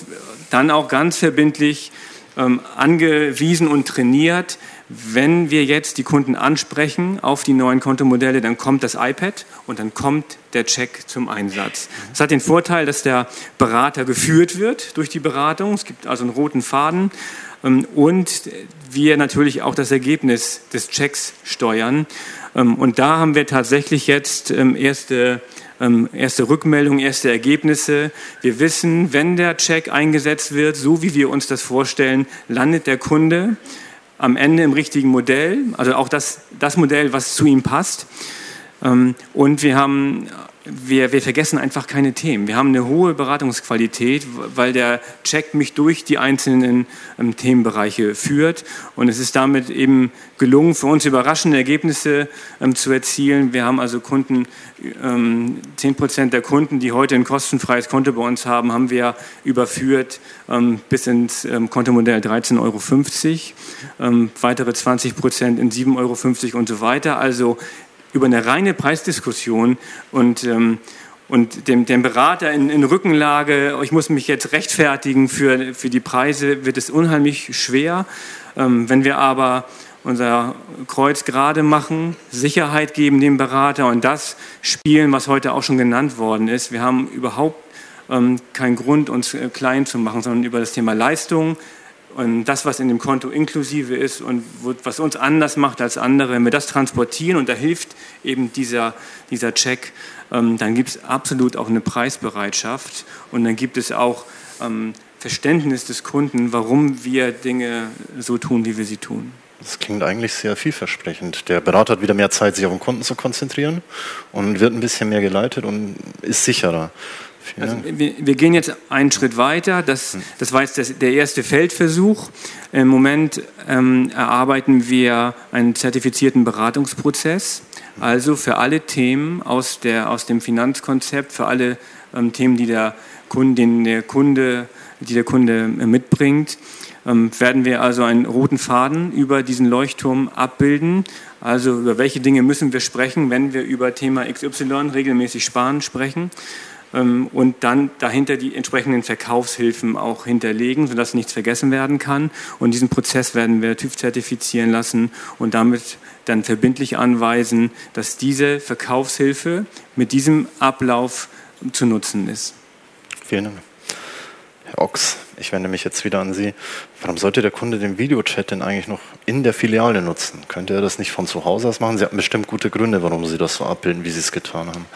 dann auch ganz verbindlich ähm, angewiesen und trainiert, wenn wir jetzt die Kunden ansprechen auf die neuen Kontomodelle, dann kommt das iPad und dann kommt der Check zum Einsatz. Das hat den Vorteil, dass der Berater geführt wird durch die Beratung. Es gibt also einen roten Faden ähm, und wir natürlich auch das Ergebnis des Checks steuern. Ähm, und da haben wir tatsächlich jetzt ähm, erste erste Rückmeldungen, erste Ergebnisse. Wir wissen, wenn der Check eingesetzt wird, so wie wir uns das vorstellen, landet der Kunde am Ende im richtigen Modell, also auch das, das Modell, was zu ihm passt. Ähm, und wir haben wir, wir, vergessen einfach keine Themen. Wir haben eine hohe Beratungsqualität, weil der Check mich durch die einzelnen ähm, Themenbereiche führt. Und es ist damit eben gelungen, für uns überraschende Ergebnisse ähm, zu erzielen. Wir haben also Kunden, ähm, 10 Prozent der Kunden, die heute ein kostenfreies Konto bei uns haben, haben wir überführt ähm, bis ins ähm, Kontomodell 13,50 Euro. Ähm, weitere 20 Prozent in 7,50 Euro und so weiter. Also über eine reine Preisdiskussion und, ähm, und dem, dem Berater in, in, Rückenlage, ich muss mich jetzt rechtfertigen für, für die Preise, wird es unheimlich schwer. Ähm, wenn wir aber unser Kreuz gerade machen, Sicherheit geben dem Berater und das spielen, was heute auch schon genannt worden ist. Wir haben überhaupt ähm, keinen Grund, uns äh, klein zu machen, sondern über das Thema Leistung, und das, was in dem Konto inklusive ist und was uns anders macht als andere, wenn wir das transportieren und da hilft eben dieser, dieser Check, ähm, dann gibt es absolut auch eine Preisbereitschaft und dann gibt es auch ähm, Verständnis des Kunden, warum wir Dinge so tun, wie wir sie tun. Das klingt eigentlich sehr vielversprechend. Der Berater hat wieder mehr Zeit, sich auf den Kunden zu konzentrieren und wird ein bisschen mehr geleitet und ist sicherer. Also wir, wir, gehen jetzt einen Schritt weiter. Das, das war jetzt das, der erste Feldversuch. Im Moment ähm, erarbeiten wir einen zertifizierten Beratungsprozess. Also für alle Themen aus, der, aus dem Finanzkonzept, für alle ähm, Themen, die der Kunde, der Kunde, die der Kunde äh, mitbringt, ähm, werden wir also einen roten Faden über diesen Leuchtturm abbilden. Also über welche Dinge müssen wir sprechen, wenn wir über Thema XY regelmäßig sparen sprechen. Ähm, und dann dahinter die entsprechenden Verkaufshilfen auch hinterlegen, sodass nichts vergessen werden kann. Und diesen Prozess werden wir TÜV zertifizieren lassen und damit dann verbindlich anweisen, dass diese Verkaufshilfe mit diesem Ablauf zu nutzen ist. Vielen Dank. Herr Ochs, ich wende mich jetzt wieder an Sie. Warum sollte der Kunde den Videochat denn eigentlich noch in der Filiale nutzen? Könnte er das nicht von zu Hause aus machen? Sie hatten bestimmt gute Gründe, warum Sie das so abbilden, wie Sie es getan haben.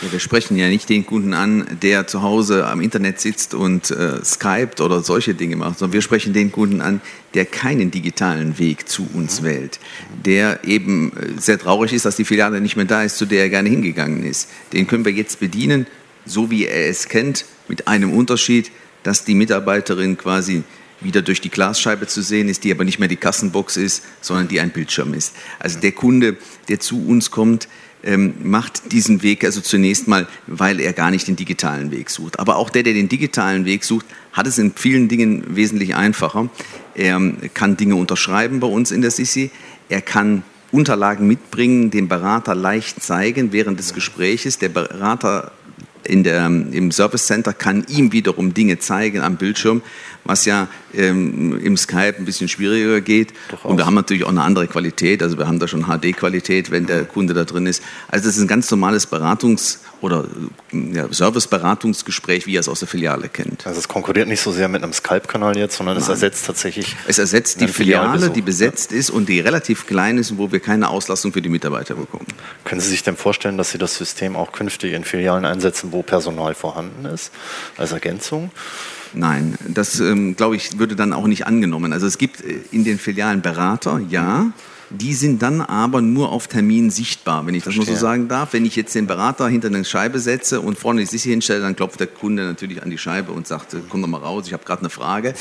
Ja, wir sprechen ja nicht den Kunden an, der zu Hause am Internet sitzt und äh, skypt oder solche Dinge macht, sondern wir sprechen den Kunden an, der keinen digitalen Weg zu uns mhm. wählt, der eben äh, sehr traurig ist, dass die Filiale nicht mehr da ist, zu der er gerne hingegangen ist. Den können wir jetzt bedienen, so wie er es kennt, mit einem Unterschied, dass die Mitarbeiterin quasi wieder durch die Glasscheibe zu sehen ist, die aber nicht mehr die Kassenbox ist, sondern die ein Bildschirm ist. Also der Kunde, der zu uns kommt, ähm, macht diesen Weg also zunächst mal, weil er gar nicht den digitalen Weg sucht. Aber auch der, der den digitalen Weg sucht, hat es in vielen Dingen wesentlich einfacher. Er kann Dinge unterschreiben bei uns in der Sisi. Er kann Unterlagen mitbringen, dem Berater leicht zeigen während des Gespräches. Der Berater in der, im Service Center kann ihm wiederum Dinge zeigen am Bildschirm, was ja ähm, im Skype ein bisschen schwieriger geht. Und wir haben natürlich auch eine andere Qualität. Also wir haben da schon HD-Qualität, wenn der Kunde da drin ist. Also das ist ein ganz normales Beratungs- oder ja, Service-Beratungsgespräch, wie er es aus der Filiale kennt. Also es konkurriert nicht so sehr mit einem Skype-Kanal jetzt, sondern Nein. es ersetzt tatsächlich. Es ersetzt die Filiale, die besetzt ist und die relativ klein ist und wo wir keine Auslastung für die Mitarbeiter bekommen. Können Sie sich denn vorstellen, dass Sie das System auch künftig in Filialen einsetzen, wo Personal vorhanden ist, als Ergänzung? Nein, das ähm, glaube ich würde dann auch nicht angenommen. Also es gibt äh, in den Filialen Berater, ja. Die sind dann aber nur auf Termin sichtbar, wenn ich das Verstehe. nur so sagen darf. Wenn ich jetzt den Berater hinter eine Scheibe setze und vorne die Sissi hinstelle, dann klopft der Kunde natürlich an die Scheibe und sagt, äh, komm doch mal raus, ich habe gerade eine Frage.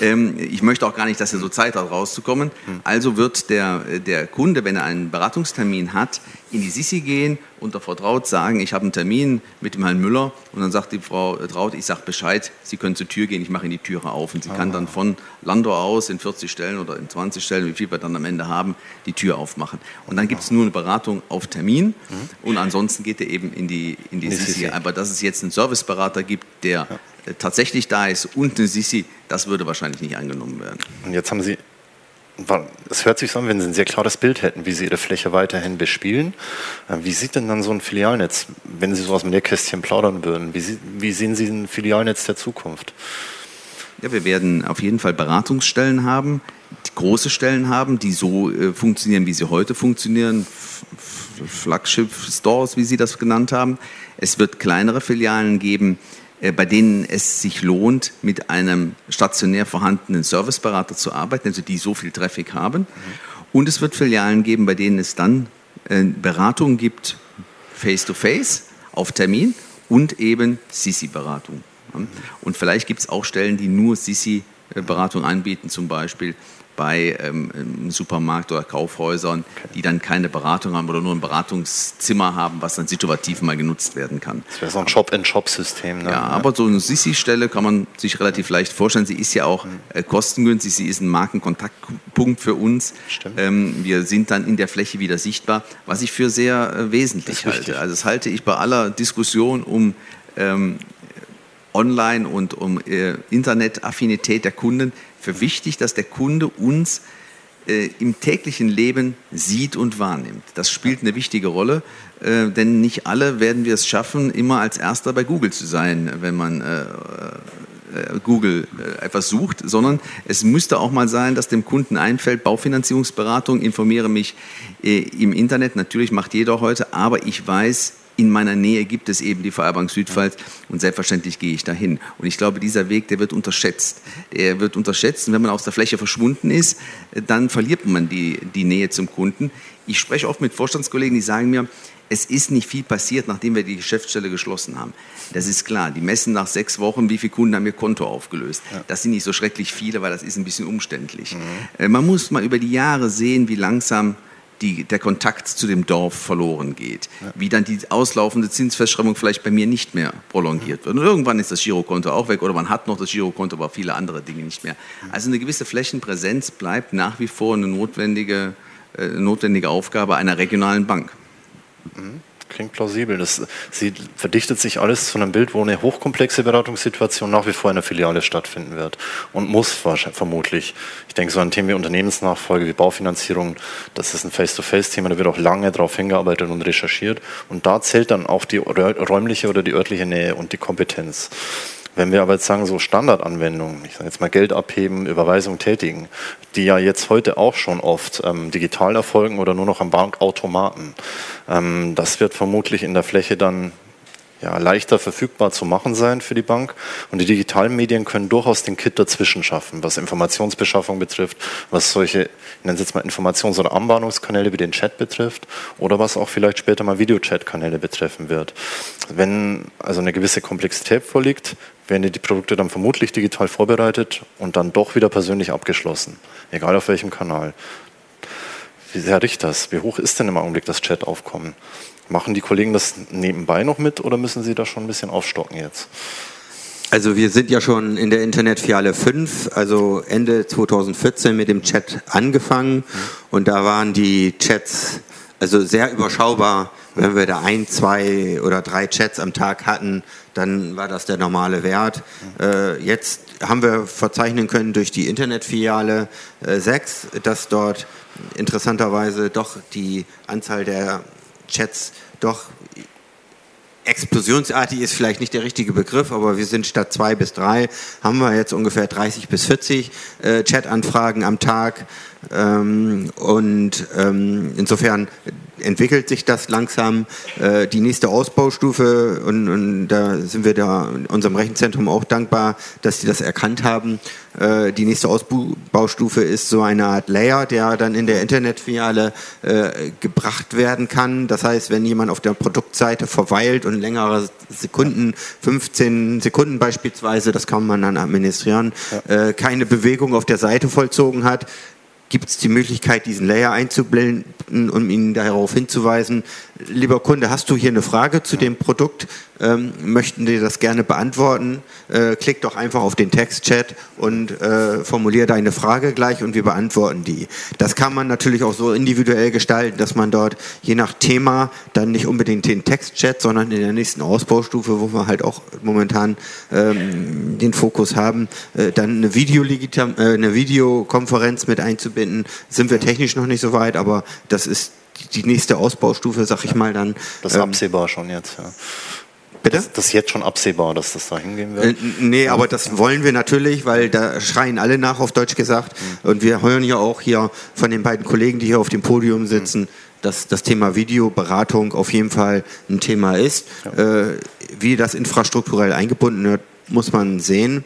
Ähm, ich möchte auch gar nicht, dass er so Zeit hat, rauszukommen. Hm. Also wird der, der Kunde, wenn er einen Beratungstermin hat, in die Sissi gehen und der Frau Traut sagen, ich habe einen Termin mit dem Herrn Müller und dann sagt die Frau Traut, ich sage Bescheid, Sie können zur Tür gehen, ich mache Ihnen die Türe auf und sie Aha. kann dann von Landau aus in 40 Stellen oder in 20 Stellen, wie viel wir dann am Ende haben, die Tür aufmachen. Und dann gibt es nur eine Beratung auf Termin mhm. und ansonsten geht er eben in die, in die Sissi. Aber dass es jetzt einen Serviceberater gibt, der ja. tatsächlich da ist und eine Sissi, das würde wahrscheinlich nicht angenommen werden. Und jetzt haben Sie es hört sich so an, wenn Sie ein sehr klares Bild hätten, wie Sie Ihre Fläche weiterhin bespielen. Äh, wie sieht denn dann so ein Filialnetz, wenn Sie so aus dem Nähkästchen plaudern würden? Wie, wie sehen Sie ein Filialnetz der Zukunft? Ja, wir werden auf jeden Fall Beratungsstellen haben, große Stellen haben, die so äh, funktionieren, wie sie heute funktionieren. Flagship-Stores, wie Sie das genannt haben. Es wird kleinere Filialen geben, bei denen es sich lohnt, mit einem stationär vorhandenen Serviceberater zu arbeiten, also die so viel Traffic haben. Und es wird Filialen geben, bei denen es dann äh, Beratungen gibt, face-to-face, -face, auf Termin und eben Sisi-Beratung. Und vielleicht gibt es auch Stellen, die nur Sisi-Beratung anbieten, zum Beispiel bei ähm, Supermarkt oder Kaufhäusern, die dann keine Beratung haben oder nur ein Beratungszimmer haben, was dann situativ mal genutzt werden kann. Das wäre so ein Shop-in-Shop-System. Ne? Ja, aber so eine Sissi-Stelle kann man sich relativ leicht vorstellen. Sie ist ja auch mhm. äh, kostengünstig, sie ist ein Markenkontaktpunkt für uns. Ähm, wir sind dann in der Fläche wieder sichtbar, was ich für sehr äh, wesentlich halte. Also das halte ich bei aller Diskussion um ähm, Online- und um äh, Internetaffinität der Kunden für wichtig, dass der Kunde uns äh, im täglichen Leben sieht und wahrnimmt. Das spielt eine wichtige Rolle, äh, denn nicht alle werden wir es schaffen, immer als Erster bei Google zu sein, wenn man äh, äh Google äh, etwas sucht, sondern es müsste auch mal sein, dass dem Kunden einfällt, Baufinanzierungsberatung, informiere mich im Internet, natürlich macht jeder heute, aber ich weiß, in meiner Nähe gibt es eben die VR-Bank Südpfalz und selbstverständlich gehe ich dahin. Und ich glaube, dieser Weg, der wird unterschätzt. Der wird unterschätzt und wenn man aus der Fläche verschwunden ist, dann verliert man die, die Nähe zum Kunden. Ich spreche oft mit Vorstandskollegen, die sagen mir, es ist nicht viel passiert, nachdem wir die Geschäftsstelle geschlossen haben. Das ist klar. Die messen nach sechs Wochen, wie viele Kunden haben ihr Konto aufgelöst. Ja. Das sind nicht so schrecklich viele, weil das ist ein bisschen umständlich. Mhm. Äh, man muss mal über die Jahre sehen, wie langsam die, der Kontakt zu dem Dorf verloren geht. Ja. Wie dann die auslaufende Zinsverschreibung vielleicht bei mir nicht mehr prolongiert wird. Und irgendwann ist das Girokonto auch weg oder man hat noch das Girokonto, aber viele andere Dinge nicht mehr. Also eine gewisse Flächenpräsenz bleibt nach wie vor eine notwendige, äh, notwendige Aufgabe einer regionalen Bank. Mhm klingt plausibel. Das sie verdichtet sich alles zu einem Bild, wo eine hochkomplexe Beratungssituation nach wie vor in der Filiale stattfinden wird und muss vermutlich. Ich denke, so ein Thema wie Unternehmensnachfolge, wie Baufinanzierung, das ist ein Face-to-Face-Thema, da wird auch lange darauf hingearbeitet und recherchiert. Und da zählt dann auch die räumliche oder die örtliche Nähe und die Kompetenz. Wenn wir aber jetzt sagen, so Standardanwendungen, ich sage jetzt mal Geld abheben, Überweisung tätigen, die ja jetzt heute auch schon oft ähm, digital erfolgen oder nur noch am Bankautomaten, ähm, das wird vermutlich in der Fläche dann ja, leichter verfügbar zu machen sein für die Bank. Und die digitalen Medien können durchaus den Kit dazwischen schaffen, was Informationsbeschaffung betrifft, was solche, ich nenne es jetzt mal Informations- oder Anbahnungskanäle wie den Chat betrifft oder was auch vielleicht später mal Videochat-Kanäle betreffen wird. Wenn also eine gewisse Komplexität vorliegt, werden die Produkte dann vermutlich digital vorbereitet und dann doch wieder persönlich abgeschlossen, egal auf welchem Kanal. Wie sehr riecht das? Wie hoch ist denn im Augenblick das Chat-Aufkommen? Machen die Kollegen das nebenbei noch mit oder müssen sie da schon ein bisschen aufstocken jetzt? Also wir sind ja schon in der Internetfiliale 5, also Ende 2014 mit dem Chat angefangen mhm. und da waren die Chats also sehr überschaubar. Wenn wir da ein, zwei oder drei Chats am Tag hatten, dann war das der normale Wert. Mhm. Äh, jetzt haben wir verzeichnen können durch die Internetfiliale äh, 6, dass dort interessanterweise doch die Anzahl der Chats doch explosionsartig ist vielleicht nicht der richtige Begriff, aber wir sind statt zwei bis drei, haben wir jetzt ungefähr 30 bis 40 äh, Chat-Anfragen am Tag. Ähm, und ähm, insofern entwickelt sich das langsam. Äh, die nächste Ausbaustufe, und, und, da sind wir da in unserem Rechenzentrum auch dankbar, dass sie das erkannt haben. Äh, die nächste Ausbaustufe ist so eine Art Layer, der dann in der Internetfiliale äh, gebracht werden kann. Das heißt, wenn jemand auf der Produktseite verweilt und längere Sekunden, 15 Sekunden beispielsweise, das kann man dann administrieren, ja. äh, keine Bewegung auf der Seite vollzogen hat, gibt es die Möglichkeit, diesen Layer einzublenden, um Ihnen darauf hinzuweisen, lieber Kunde, hast du hier eine Frage zu dem Produkt? Ähm, möchten Sie das gerne beantworten? Äh, klick doch einfach auf den Textchat und äh, formulier deine Frage gleich und wir beantworten die. Das kann man natürlich auch so individuell gestalten, dass man dort je nach Thema dann nicht unbedingt den Textchat, sondern in der nächsten Ausbaustufe, wo wir halt auch momentan ähm, den Fokus haben, äh, dann eine, Videolegitim äh, eine Videokonferenz mit einzubinden. Sind wir technisch noch nicht so weit, aber das ist die nächste Ausbaustufe, sag ich mal dann. Das ist ähm, absehbar schon jetzt, ja. Bitte? Das, das, ist jetzt schon absehbar, dass das da hingehen wird? Äh, nee, aber das wollen wir natürlich, weil da schreien alle nach, auf Deutsch gesagt. Mhm. Und wir hören ja auch hier von den beiden Kollegen, die hier auf dem Podium sitzen, mhm. dass das Thema Videoberatung auf jeden Fall ein Thema ist. Ja. Äh, wie das infrastrukturell eingebunden wird, muss man sehen.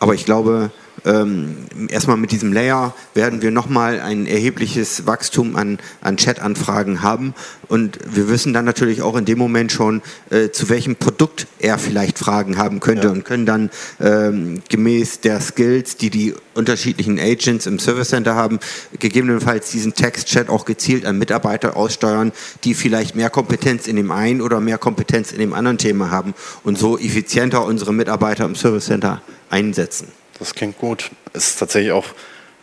Aber ich glaube, ähm, erstmal mit diesem Layer werden wir nochmal ein erhebliches Wachstum an, an Chat-Anfragen haben. Und wir wissen dann natürlich auch in dem Moment schon, äh, zu welchem Produkt er vielleicht Fragen haben könnte ja. und können dann ähm, gemäß der Skills, die die unterschiedlichen Agents im Service Center haben, gegebenenfalls diesen Text-Chat auch gezielt an Mitarbeiter aussteuern, die vielleicht mehr Kompetenz in dem einen oder mehr Kompetenz in dem anderen Thema haben und so effizienter unsere Mitarbeiter im Service Center einsetzen. Das klingt gut. Ist tatsächlich auch,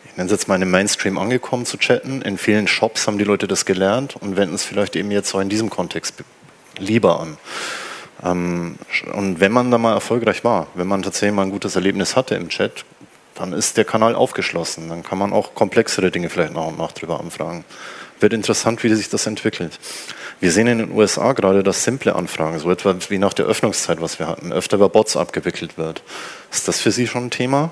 ich nenne es jetzt mal im Mainstream angekommen zu chatten. In vielen Shops haben die Leute das gelernt und wenden es vielleicht eben jetzt auch in diesem Kontext lieber an. Ähm, und wenn man da mal erfolgreich war, wenn man tatsächlich mal ein gutes Erlebnis hatte im Chat, dann ist der Kanal aufgeschlossen. Dann kann man auch komplexere Dinge vielleicht nach und nach drüber anfragen. Wird interessant, wie sich das entwickelt. Wir sehen in den USA gerade, dass simple Anfragen, so etwa wie nach der Öffnungszeit, was wir hatten, öfter über Bots abgewickelt wird. Ist das für Sie schon ein Thema?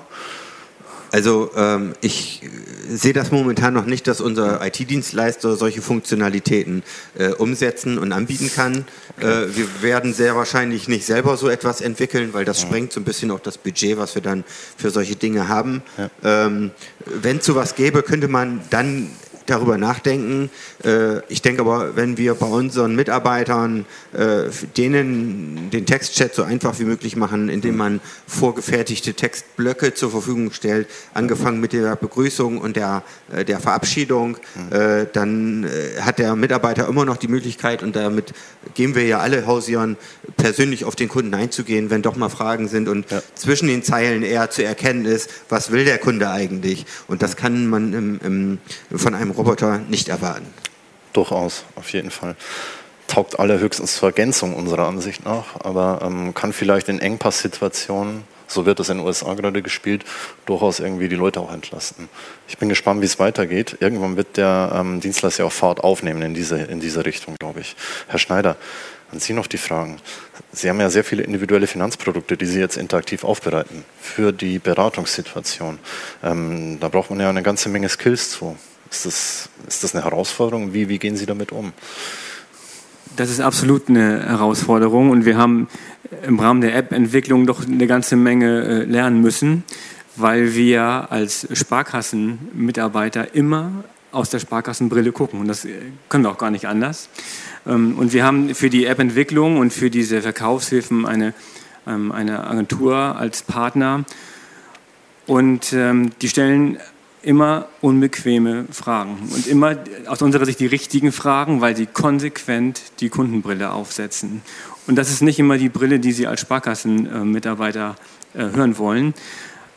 Also ähm, ich sehe das momentan noch nicht, dass unser IT-Dienstleister solche Funktionalitäten äh, umsetzen und anbieten kann. Okay. Äh, wir werden sehr wahrscheinlich nicht selber so etwas entwickeln, weil das ja. sprengt so ein bisschen auch das Budget, was wir dann für solche Dinge haben. Ja. Ähm, Wenn es sowas gäbe, könnte man dann darüber nachdenken. Äh, ich denke aber, wenn wir bei unseren Mitarbeitern äh, denen den Textchat so einfach wie möglich machen, indem man vorgefertigte Textblöcke zur Verfügung stellt, angefangen mit der Begrüßung und der, äh, der Verabschiedung, dann hat der Mitarbeiter immer noch die Möglichkeit und damit gehen wir ja alle hausieren, persönlich auf den Kunden einzugehen, wenn doch mal Fragen sind und ja. zwischen den Zeilen eher zu erkennen ist, was will der Kunde eigentlich. Und das kann man im, im, von einem Roboter nicht erwarten. Durchaus, auf jeden Fall. Taugt allerhöchstens zur Ergänzung unserer Ansicht nach, aber ähm, kann vielleicht in Engpass-Situationen, so wird das in den USA gerade gespielt, durchaus irgendwie die Leute auch entlasten. Ich bin gespannt, wie es weitergeht. Irgendwann wird der ähm, Dienstleister auch Fahrt aufnehmen in diese, in diese Richtung, glaube ich. Herr Schneider, an Sie noch die Fragen. Sie haben ja sehr viele individuelle Finanzprodukte, die Sie jetzt interaktiv aufbereiten für die Beratungssituation. Ähm, da braucht man ja eine ganze Menge Skills zu. Ist das, ist das eine Herausforderung? Wie, wie gehen Sie damit um? Das ist absolut eine Herausforderung und wir haben im Rahmen der App-Entwicklung doch eine ganze Menge äh, lernen müssen, weil wir als Sparkassenmitarbeiter immer aus der Sparkassenbrille gucken und das äh, können wir auch gar nicht anders. Ähm, und wir haben für die App-Entwicklung und für diese Verkaufshilfen eine, ähm, eine Agentur als Partner und ähm, die stellen immer unbequeme Fragen und immer aus unserer Sicht die richtigen Fragen, weil sie konsequent die Kundenbrille aufsetzen. Und das ist nicht immer die Brille, die Sie als Sparkassenmitarbeiter äh, hören wollen.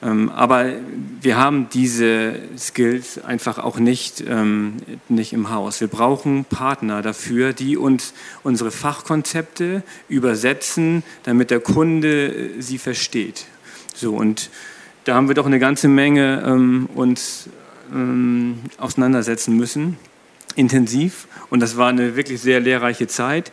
Ähm, aber wir haben diese Skills einfach auch nicht, ähm, nicht im Haus. Wir brauchen Partner dafür, die uns unsere Fachkonzepte übersetzen, damit der Kunde äh, sie versteht. So und da haben wir doch eine ganze Menge ähm, uns ähm, auseinandersetzen müssen, intensiv. Und das war eine wirklich sehr lehrreiche Zeit.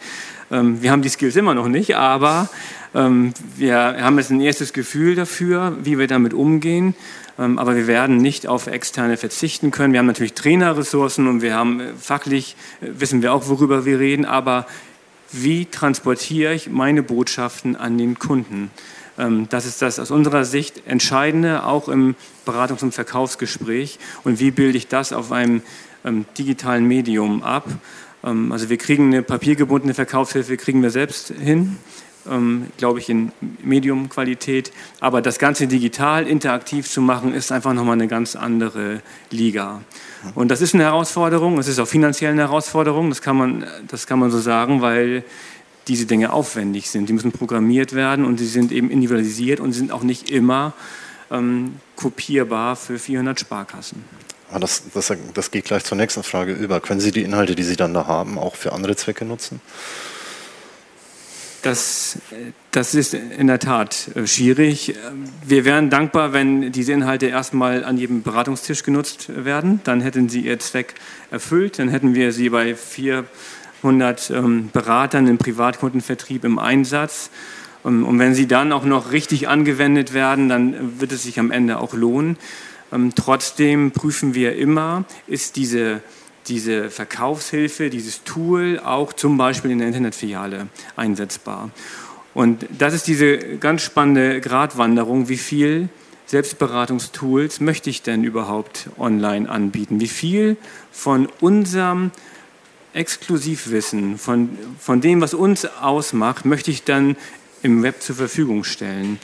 Ähm, wir haben die Skills immer noch nicht, aber ähm, wir haben jetzt ein erstes Gefühl dafür, wie wir damit umgehen. Ähm, aber wir werden nicht auf externe verzichten können. Wir haben natürlich Trainerressourcen und wir haben äh, fachlich, äh, wissen wir auch, worüber wir reden. Aber wie transportiere ich meine Botschaften an den Kunden? Ähm, das ist das aus unserer Sicht Entscheidende, auch im Beratungs- und Verkaufsgespräch. Und wie bilde ich das auf einem ähm, digitalen Medium ab? Ähm, also wir kriegen eine papiergebundene Verkaufshilfe, kriegen wir selbst hin. glaube ich, in Medium-Qualität. Aber das Ganze digital, interaktiv zu machen, ist einfach nochmal eine ganz andere Liga. Und das ist eine Herausforderung, es ist auch finanziell eine Herausforderung, das kann man, das kann man so sagen, weil diese Dinge aufwendig sind. Die müssen programmiert werden und sie sind eben individualisiert und sind auch nicht immer ähm, kopierbar für 400 Sparkassen. Ah, das, das, das geht gleich zur nächsten Frage über. Können Sie die Inhalte, die Sie dann da haben, auch für andere Zwecke nutzen? Das, das ist in der Tat äh, schwierig. Wir wären dankbar, wenn diese Inhalte erstmal an jedem Beratungstisch genutzt werden. Dann hätten sie ihr Zweck erfüllt. Dann hätten wir sie bei 400 ähm, Beratern im Privatkundenvertrieb im Einsatz. Ähm, und wenn sie dann auch noch richtig angewendet werden, dann wird es sich am Ende auch lohnen. Ähm, trotzdem prüfen wir immer, ist diese diese Verkaufshilfe, dieses Tool auch zum Beispiel in der Internetfiliale einsetzbar. Und das ist diese ganz spannende Gratwanderung, wie viel Selbstberatungstools möchte ich denn überhaupt online anbieten? Wie viel von unserem Exklusivwissen, von, von dem, was uns ausmacht, möchte ich dann im Web zur Verfügung stellen?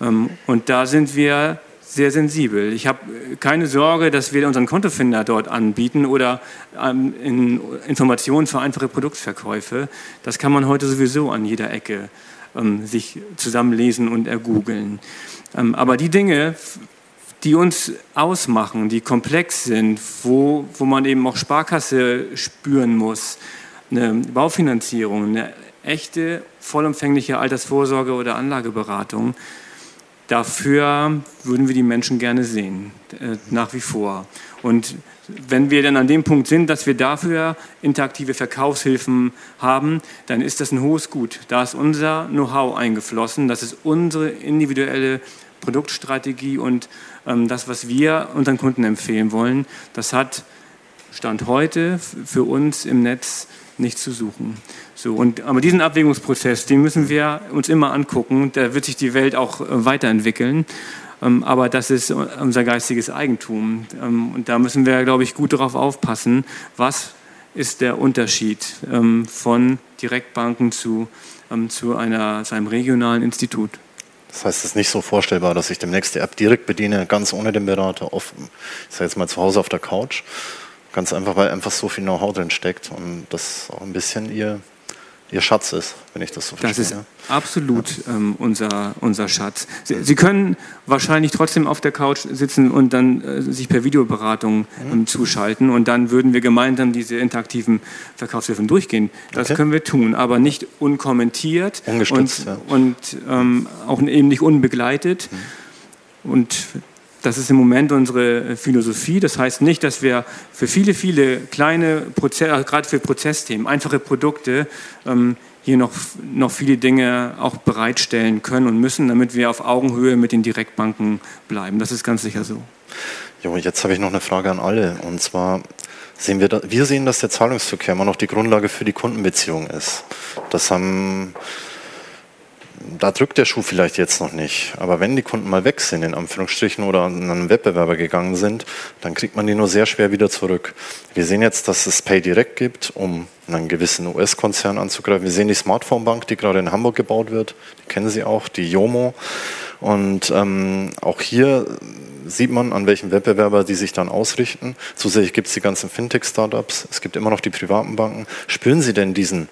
Ähm, und da sind wir sehr sensibel. Ich habe keine Sorge, dass wir unseren Kontofinder dort anbieten oder ähm, in Informationen für einfache Produktverkäufe. Das kann man heute sowieso an jeder Ecke ähm, sich zusammenlesen und ergoogeln. Aber die Dinge, die uns ausmachen, die komplex sind, wo, wo man eben auch Sparkasse spüren muss, eine Baufinanzierung, eine echte, vollumfängliche Altersvorsorge oder Anlageberatung, Dafür würden wir die Menschen gerne sehen, äh, nach wie vor. Und wenn wir dann an dem Punkt sind, dass wir dafür interaktive Verkaufshilfen haben, dann ist das ein hohes Gut. Da ist unser Know-how eingeflossen, das ist unsere individuelle Produktstrategie und das, was wir unseren Kunden empfehlen wollen, das hat Stand heute für uns im Netz nichts zu suchen. So, und, aber diesen Abwägungsprozess, den müssen wir uns immer angucken. Da wird sich die Welt auch äh, weiterentwickeln. Ähm, aber das ist unser geistiges Eigentum. Ähm, und da müssen wir, glaube ich, gut darauf aufpassen, was ist der Unterschied ähm, von Direktbanken zu, zu, einer, zu einem regionalen Institut. Das heißt, es ist nicht so vorstellbar, dass ich demnächst die App direkt bediene, ganz ohne den Berater, auf, ich sage jetzt mal zu Hause auf der Couch. Ganz einfach, weil einfach so viel Know-how drin steckt und das auch ein bisschen ihr Ihr Schatz ist, wenn ich das so verstehe. Das ist absolut ähm, unser, unser Schatz. Sie, Sie, können wahrscheinlich trotzdem auf der Couch sitzen und dann äh, sich per Videoberatung ähm, mhm. zuschalten und dann würden wir gemeinsam diese interaktiven Verkaufshilfen durchgehen. Das okay. können wir tun, aber nicht unkommentiert und, ja. und ähm, auch eben nicht unbegleitet. Mhm. Und das ist im Moment unsere äh, Philosophie. Das heißt nicht, dass wir für viele, viele kleine Prozesse, also gerade für Prozessthemen, einfache Produkte, ähm, hier noch, noch viele Dinge auch bereitstellen können und müssen, damit wir auf Augenhöhe mit den Direktbanken bleiben. Das ist ganz sicher so. Jo, jetzt habe ich noch eine Frage an alle. Und zwar sehen wir, da, wir sehen, dass der Zahlungsverkehr immer noch die Grundlage für die Kundenbeziehung ist. Das haben da drückt der Schuh vielleicht jetzt noch nicht. Aber wenn die Kunden mal weg sind, in Anführungsstrichen, oder an einen Wettbewerber gegangen sind, dann kriegt man die nur sehr schwer wieder zurück. Wir sehen jetzt, dass es PayDirect gibt, um einen gewissen US-Konzern anzugreifen. Wir sehen die Smartphone-Bank, die gerade in Hamburg gebaut wird. Die kennen Sie auch, die Yomo. Und ähm, auch hier sieht man, an welchen Wettbewerber die sich dann ausrichten. Zusätzlich gibt es die ganzen Fintech-Startups. Es gibt immer noch die privaten Banken. Spüren Sie denn diesen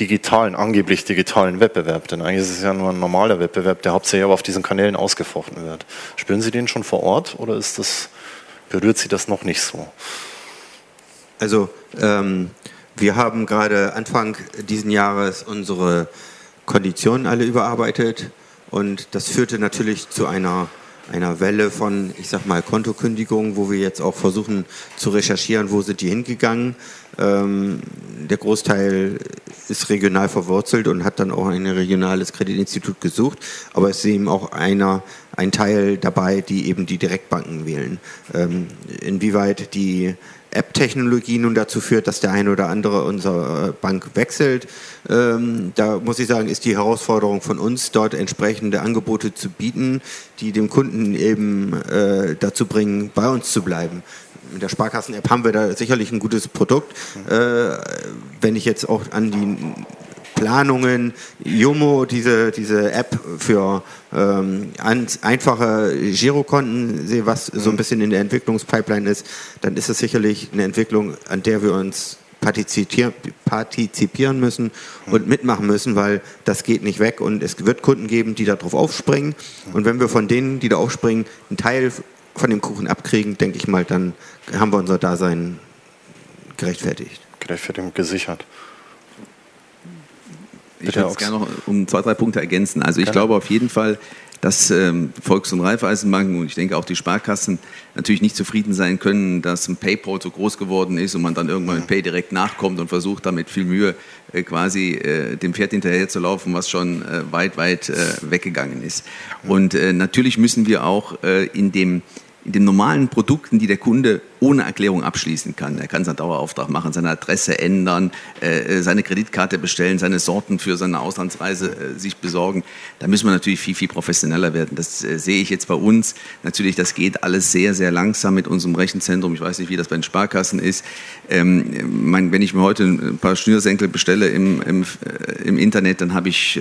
digitalen, angeblich digitalen Wettbewerb, denn eigentlich ist es ja nur ein normaler Wettbewerb, der hauptsächlich aber auf diesen Kanälen ausgefochten wird. Spüren Sie den schon vor Ort oder ist das, berührt Sie das noch nicht so? Also ähm, wir haben gerade Anfang diesen Jahres unsere Konditionen alle überarbeitet und das führte natürlich zu einer einer Welle von, ich sag mal, Kontokündigungen, wo wir jetzt auch versuchen zu recherchieren, wo sind die hingegangen. Ähm, der Großteil ist regional verwurzelt und hat dann auch ein regionales Kreditinstitut gesucht, aber es ist eben auch einer, ein Teil dabei, die eben die Direktbanken wählen. Ähm, inwieweit die App-Technologie nun dazu führt, dass der eine oder andere unsere Bank wechselt. Ähm, da muss ich sagen, ist die Herausforderung von uns, dort entsprechende Angebote zu bieten, die dem Kunden eben äh, dazu bringen, bei uns zu bleiben. Mit der Sparkassen-App haben wir da sicherlich ein gutes Produkt. Äh, wenn ich jetzt auch an die Planungen, Jomo, diese, diese App für ähm, einfache Girokonten, was so ein mhm. bisschen in der Entwicklungspipeline ist, dann ist es sicherlich eine Entwicklung, an der wir uns partizipieren müssen und mhm. mitmachen müssen, weil das geht nicht weg und es wird Kunden geben, die darauf aufspringen. Und wenn wir von denen, die da aufspringen, einen Teil von dem Kuchen abkriegen, denke ich mal, dann haben wir unser Dasein gerechtfertigt. Gerechtfertigt gesichert. Ich würde gerne noch um zwei, drei Punkte ergänzen. Also ich glaube auf jeden Fall, dass ähm, Volks- und Raiffeisenbanken und ich denke auch die Sparkassen natürlich nicht zufrieden sein können, dass ein PayPal so groß geworden ist und man dann irgendwann mit Pay direkt nachkommt und versucht damit viel Mühe äh, quasi äh, dem Pferd hinterher zu laufen, was schon äh, weit, weit äh, weggegangen ist. Und äh, natürlich müssen wir auch äh, in dem in den normalen Produkten, die der Kunde ohne Erklärung abschließen kann. Er kann seinen Dauerauftrag machen, seine Adresse ändern, äh, seine Kreditkarte bestellen, seine Sorten für seine Auslandsreise äh, sich besorgen. Da müssen wir natürlich viel, viel professioneller werden. Das äh, sehe ich jetzt bei uns. Natürlich, das geht alles sehr, sehr langsam mit unserem Rechenzentrum. Ich weiß nicht, wie das bei den Sparkassen ist. Ähm, wenn ich mir heute ein paar Schnürsenkel bestelle im, im, im Internet, dann habe ich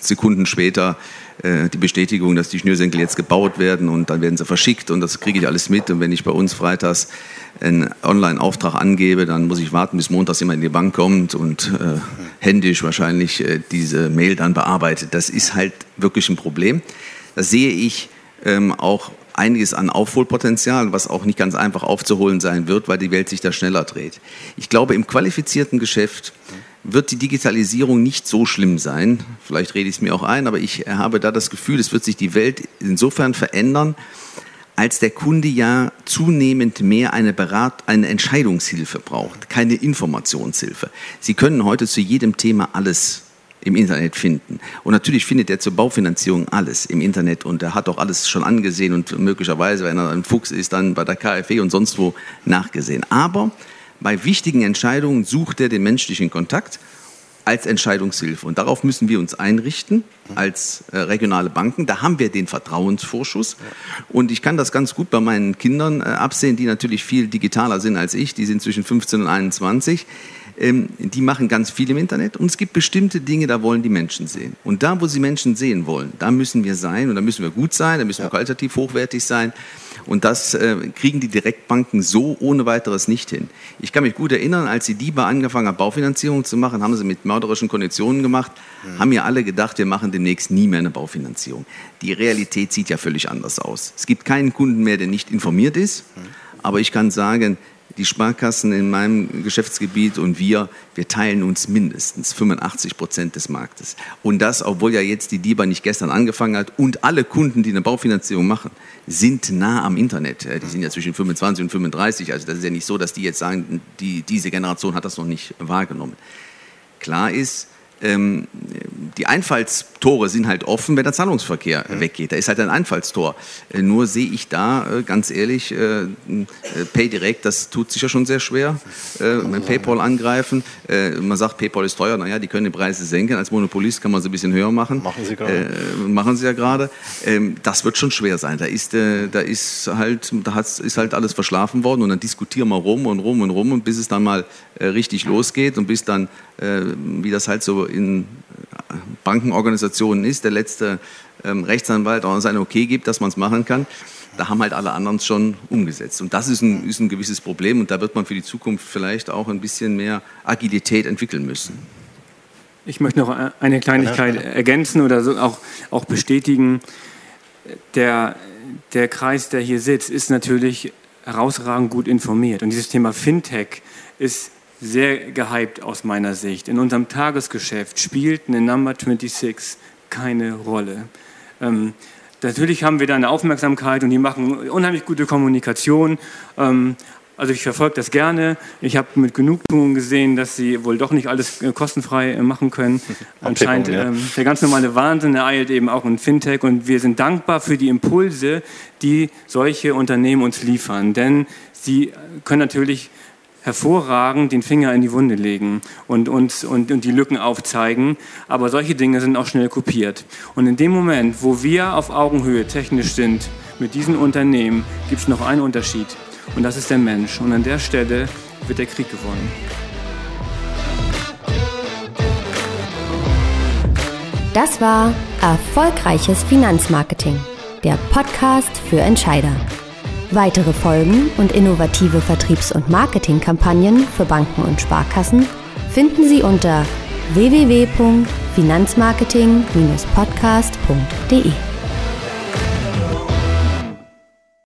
Sekunden später die Bestätigung, dass die Schnürsenkel jetzt gebaut werden und dann werden sie verschickt und das kriege ich alles mit. Und wenn ich bei uns freitags einen Online-Auftrag angebe, dann muss ich warten, bis montags jemand in die Bank kommt und äh, händisch wahrscheinlich äh, diese Mail dann bearbeitet. Das ist halt wirklich ein Problem. Da sehe ich ähm, auch einiges an Aufholpotenzial, was auch nicht ganz einfach aufzuholen sein wird, weil die Welt sich da schneller dreht. Ich glaube, im qualifizierten Geschäft wird die Digitalisierung nicht so schlimm sein. Vielleicht rede ich es mir auch ein, aber ich habe da das Gefühl, es wird sich die Welt insofern verändern, als der Kunde ja zunehmend mehr eine, Berat eine Entscheidungshilfe braucht, keine Informationshilfe. Sie können heute zu jedem Thema alles im Internet finden. Und natürlich findet er zur Baufinanzierung alles im Internet und er hat auch alles schon angesehen und möglicherweise, wenn er ein Fuchs ist, dann bei der KfW und sonst wo nachgesehen. Aber bei wichtigen Entscheidungen sucht er den menschlichen Kontakt als Entscheidungshilfe. Und darauf müssen wir uns einrichten als äh, regionale Banken. Da haben wir den Vertrauensvorschuss. Und ich kann das ganz gut bei meinen Kindern äh, absehen, die natürlich viel digitaler sind als ich. Die sind zwischen 15 und 21 ähm, die machen ganz viel im Internet und es gibt bestimmte Dinge, da wollen die Menschen sehen. Und da, wo sie Menschen sehen wollen, da müssen wir sein und da müssen wir gut sein, da müssen wir qualitativ hochwertig sein. Und das äh, kriegen die Direktbanken so ohne weiteres nicht hin. Ich kann mich gut erinnern, als die DIBA angefangen hat, Baufinanzierung zu machen, haben sie mit mörderischen Konditionen gemacht, mhm. haben ja alle gedacht, wir machen demnächst nie mehr eine Baufinanzierung. Die Realität sieht ja völlig anders aus. Es gibt keinen Kunden mehr, der nicht informiert ist. Mhm. Aber ich kann sagen, die Sparkassen in meinem Geschäftsgebiet und wir, wir teilen uns mindestens 85 Prozent des Marktes. Und das, obwohl ja jetzt die DIBA nicht gestern angefangen hat und alle Kunden, die eine Baufinanzierung machen, sind nah am Internet. Die sind ja zwischen 25 und 35. Also das ist ja nicht so, dass die jetzt sagen, die, diese Generation hat das noch nicht wahrgenommen. Klar ist, ähm, die Einfallstore sind halt offen, wenn der Zahlungsverkehr mhm. weggeht. Da ist halt ein Einfallstor. Äh, nur sehe ich da, äh, ganz ehrlich, äh, äh PayDirect, das tut sich ja schon sehr schwer. Äh, PayPal angreifen. Äh, man sagt, PayPal ist teuer. Naja, die können die Preise senken. Als Monopolist kann man sie ein bisschen höher machen. Machen sie gerade. machen sie ja gerade. Ähm, das wird schon schwer sein. Da ist, da ist halt, da ist halt alles verschlafen worden und dann diskutieren wir rum und rum und rum und bis es dann mal richtig losgeht und bis dann, wie das halt so in Bankenorganisationen ist, der letzte ähm, Rechtsanwalt auch sein Okay gibt, dass man es machen kann. Da haben halt alle anderen es schon umgesetzt. Und das ist ein, ist ein gewisses Problem und da wird man für die Zukunft vielleicht auch ein bisschen mehr Agilität entwickeln müssen. Ich möchte noch eine Kleinigkeit ergänzen oder so auch, auch bestätigen. Der, der Kreis, der hier sitzt, ist natürlich herausragend gut informiert. Und dieses Thema Fintech ist sehr gehypt aus meiner Sicht. In unserem Tagesgeschäft spielt eine Number 26 keine Rolle. Ähm, natürlich haben wir da eine Aufmerksamkeit und die machen unheimlich gute Kommunikation. Ähm, also ich verfolge das gerne. Ich habe mit Genugtuung gesehen, dass sie wohl doch nicht alles äh, kostenfrei äh, machen können. Anscheinend ähm, der ganz normale Wahnsinn ereilt eben auch in Fintech und wir sind dankbar für die Impulse, die solche Unternehmen uns liefern. Denn sie können natürlich hervorragend den Finger in die Wunde legen und, und, und, und die Lücken aufzeigen. Aber solche Dinge sind auch schnell kopiert. Und in dem Moment, wo wir auf Augenhöhe technisch sind mit diesen Unternehmen, gibt es noch einen Unterschied. Und das ist der Mensch. Und an der Stelle wird der Krieg gewonnen. Das war Erfolgreiches Finanzmarketing, der Podcast für Entscheider. Weitere Folgen und innovative Vertriebs- und Marketingkampagnen für Banken und Sparkassen finden Sie unter www.finanzmarketing-podcast.de.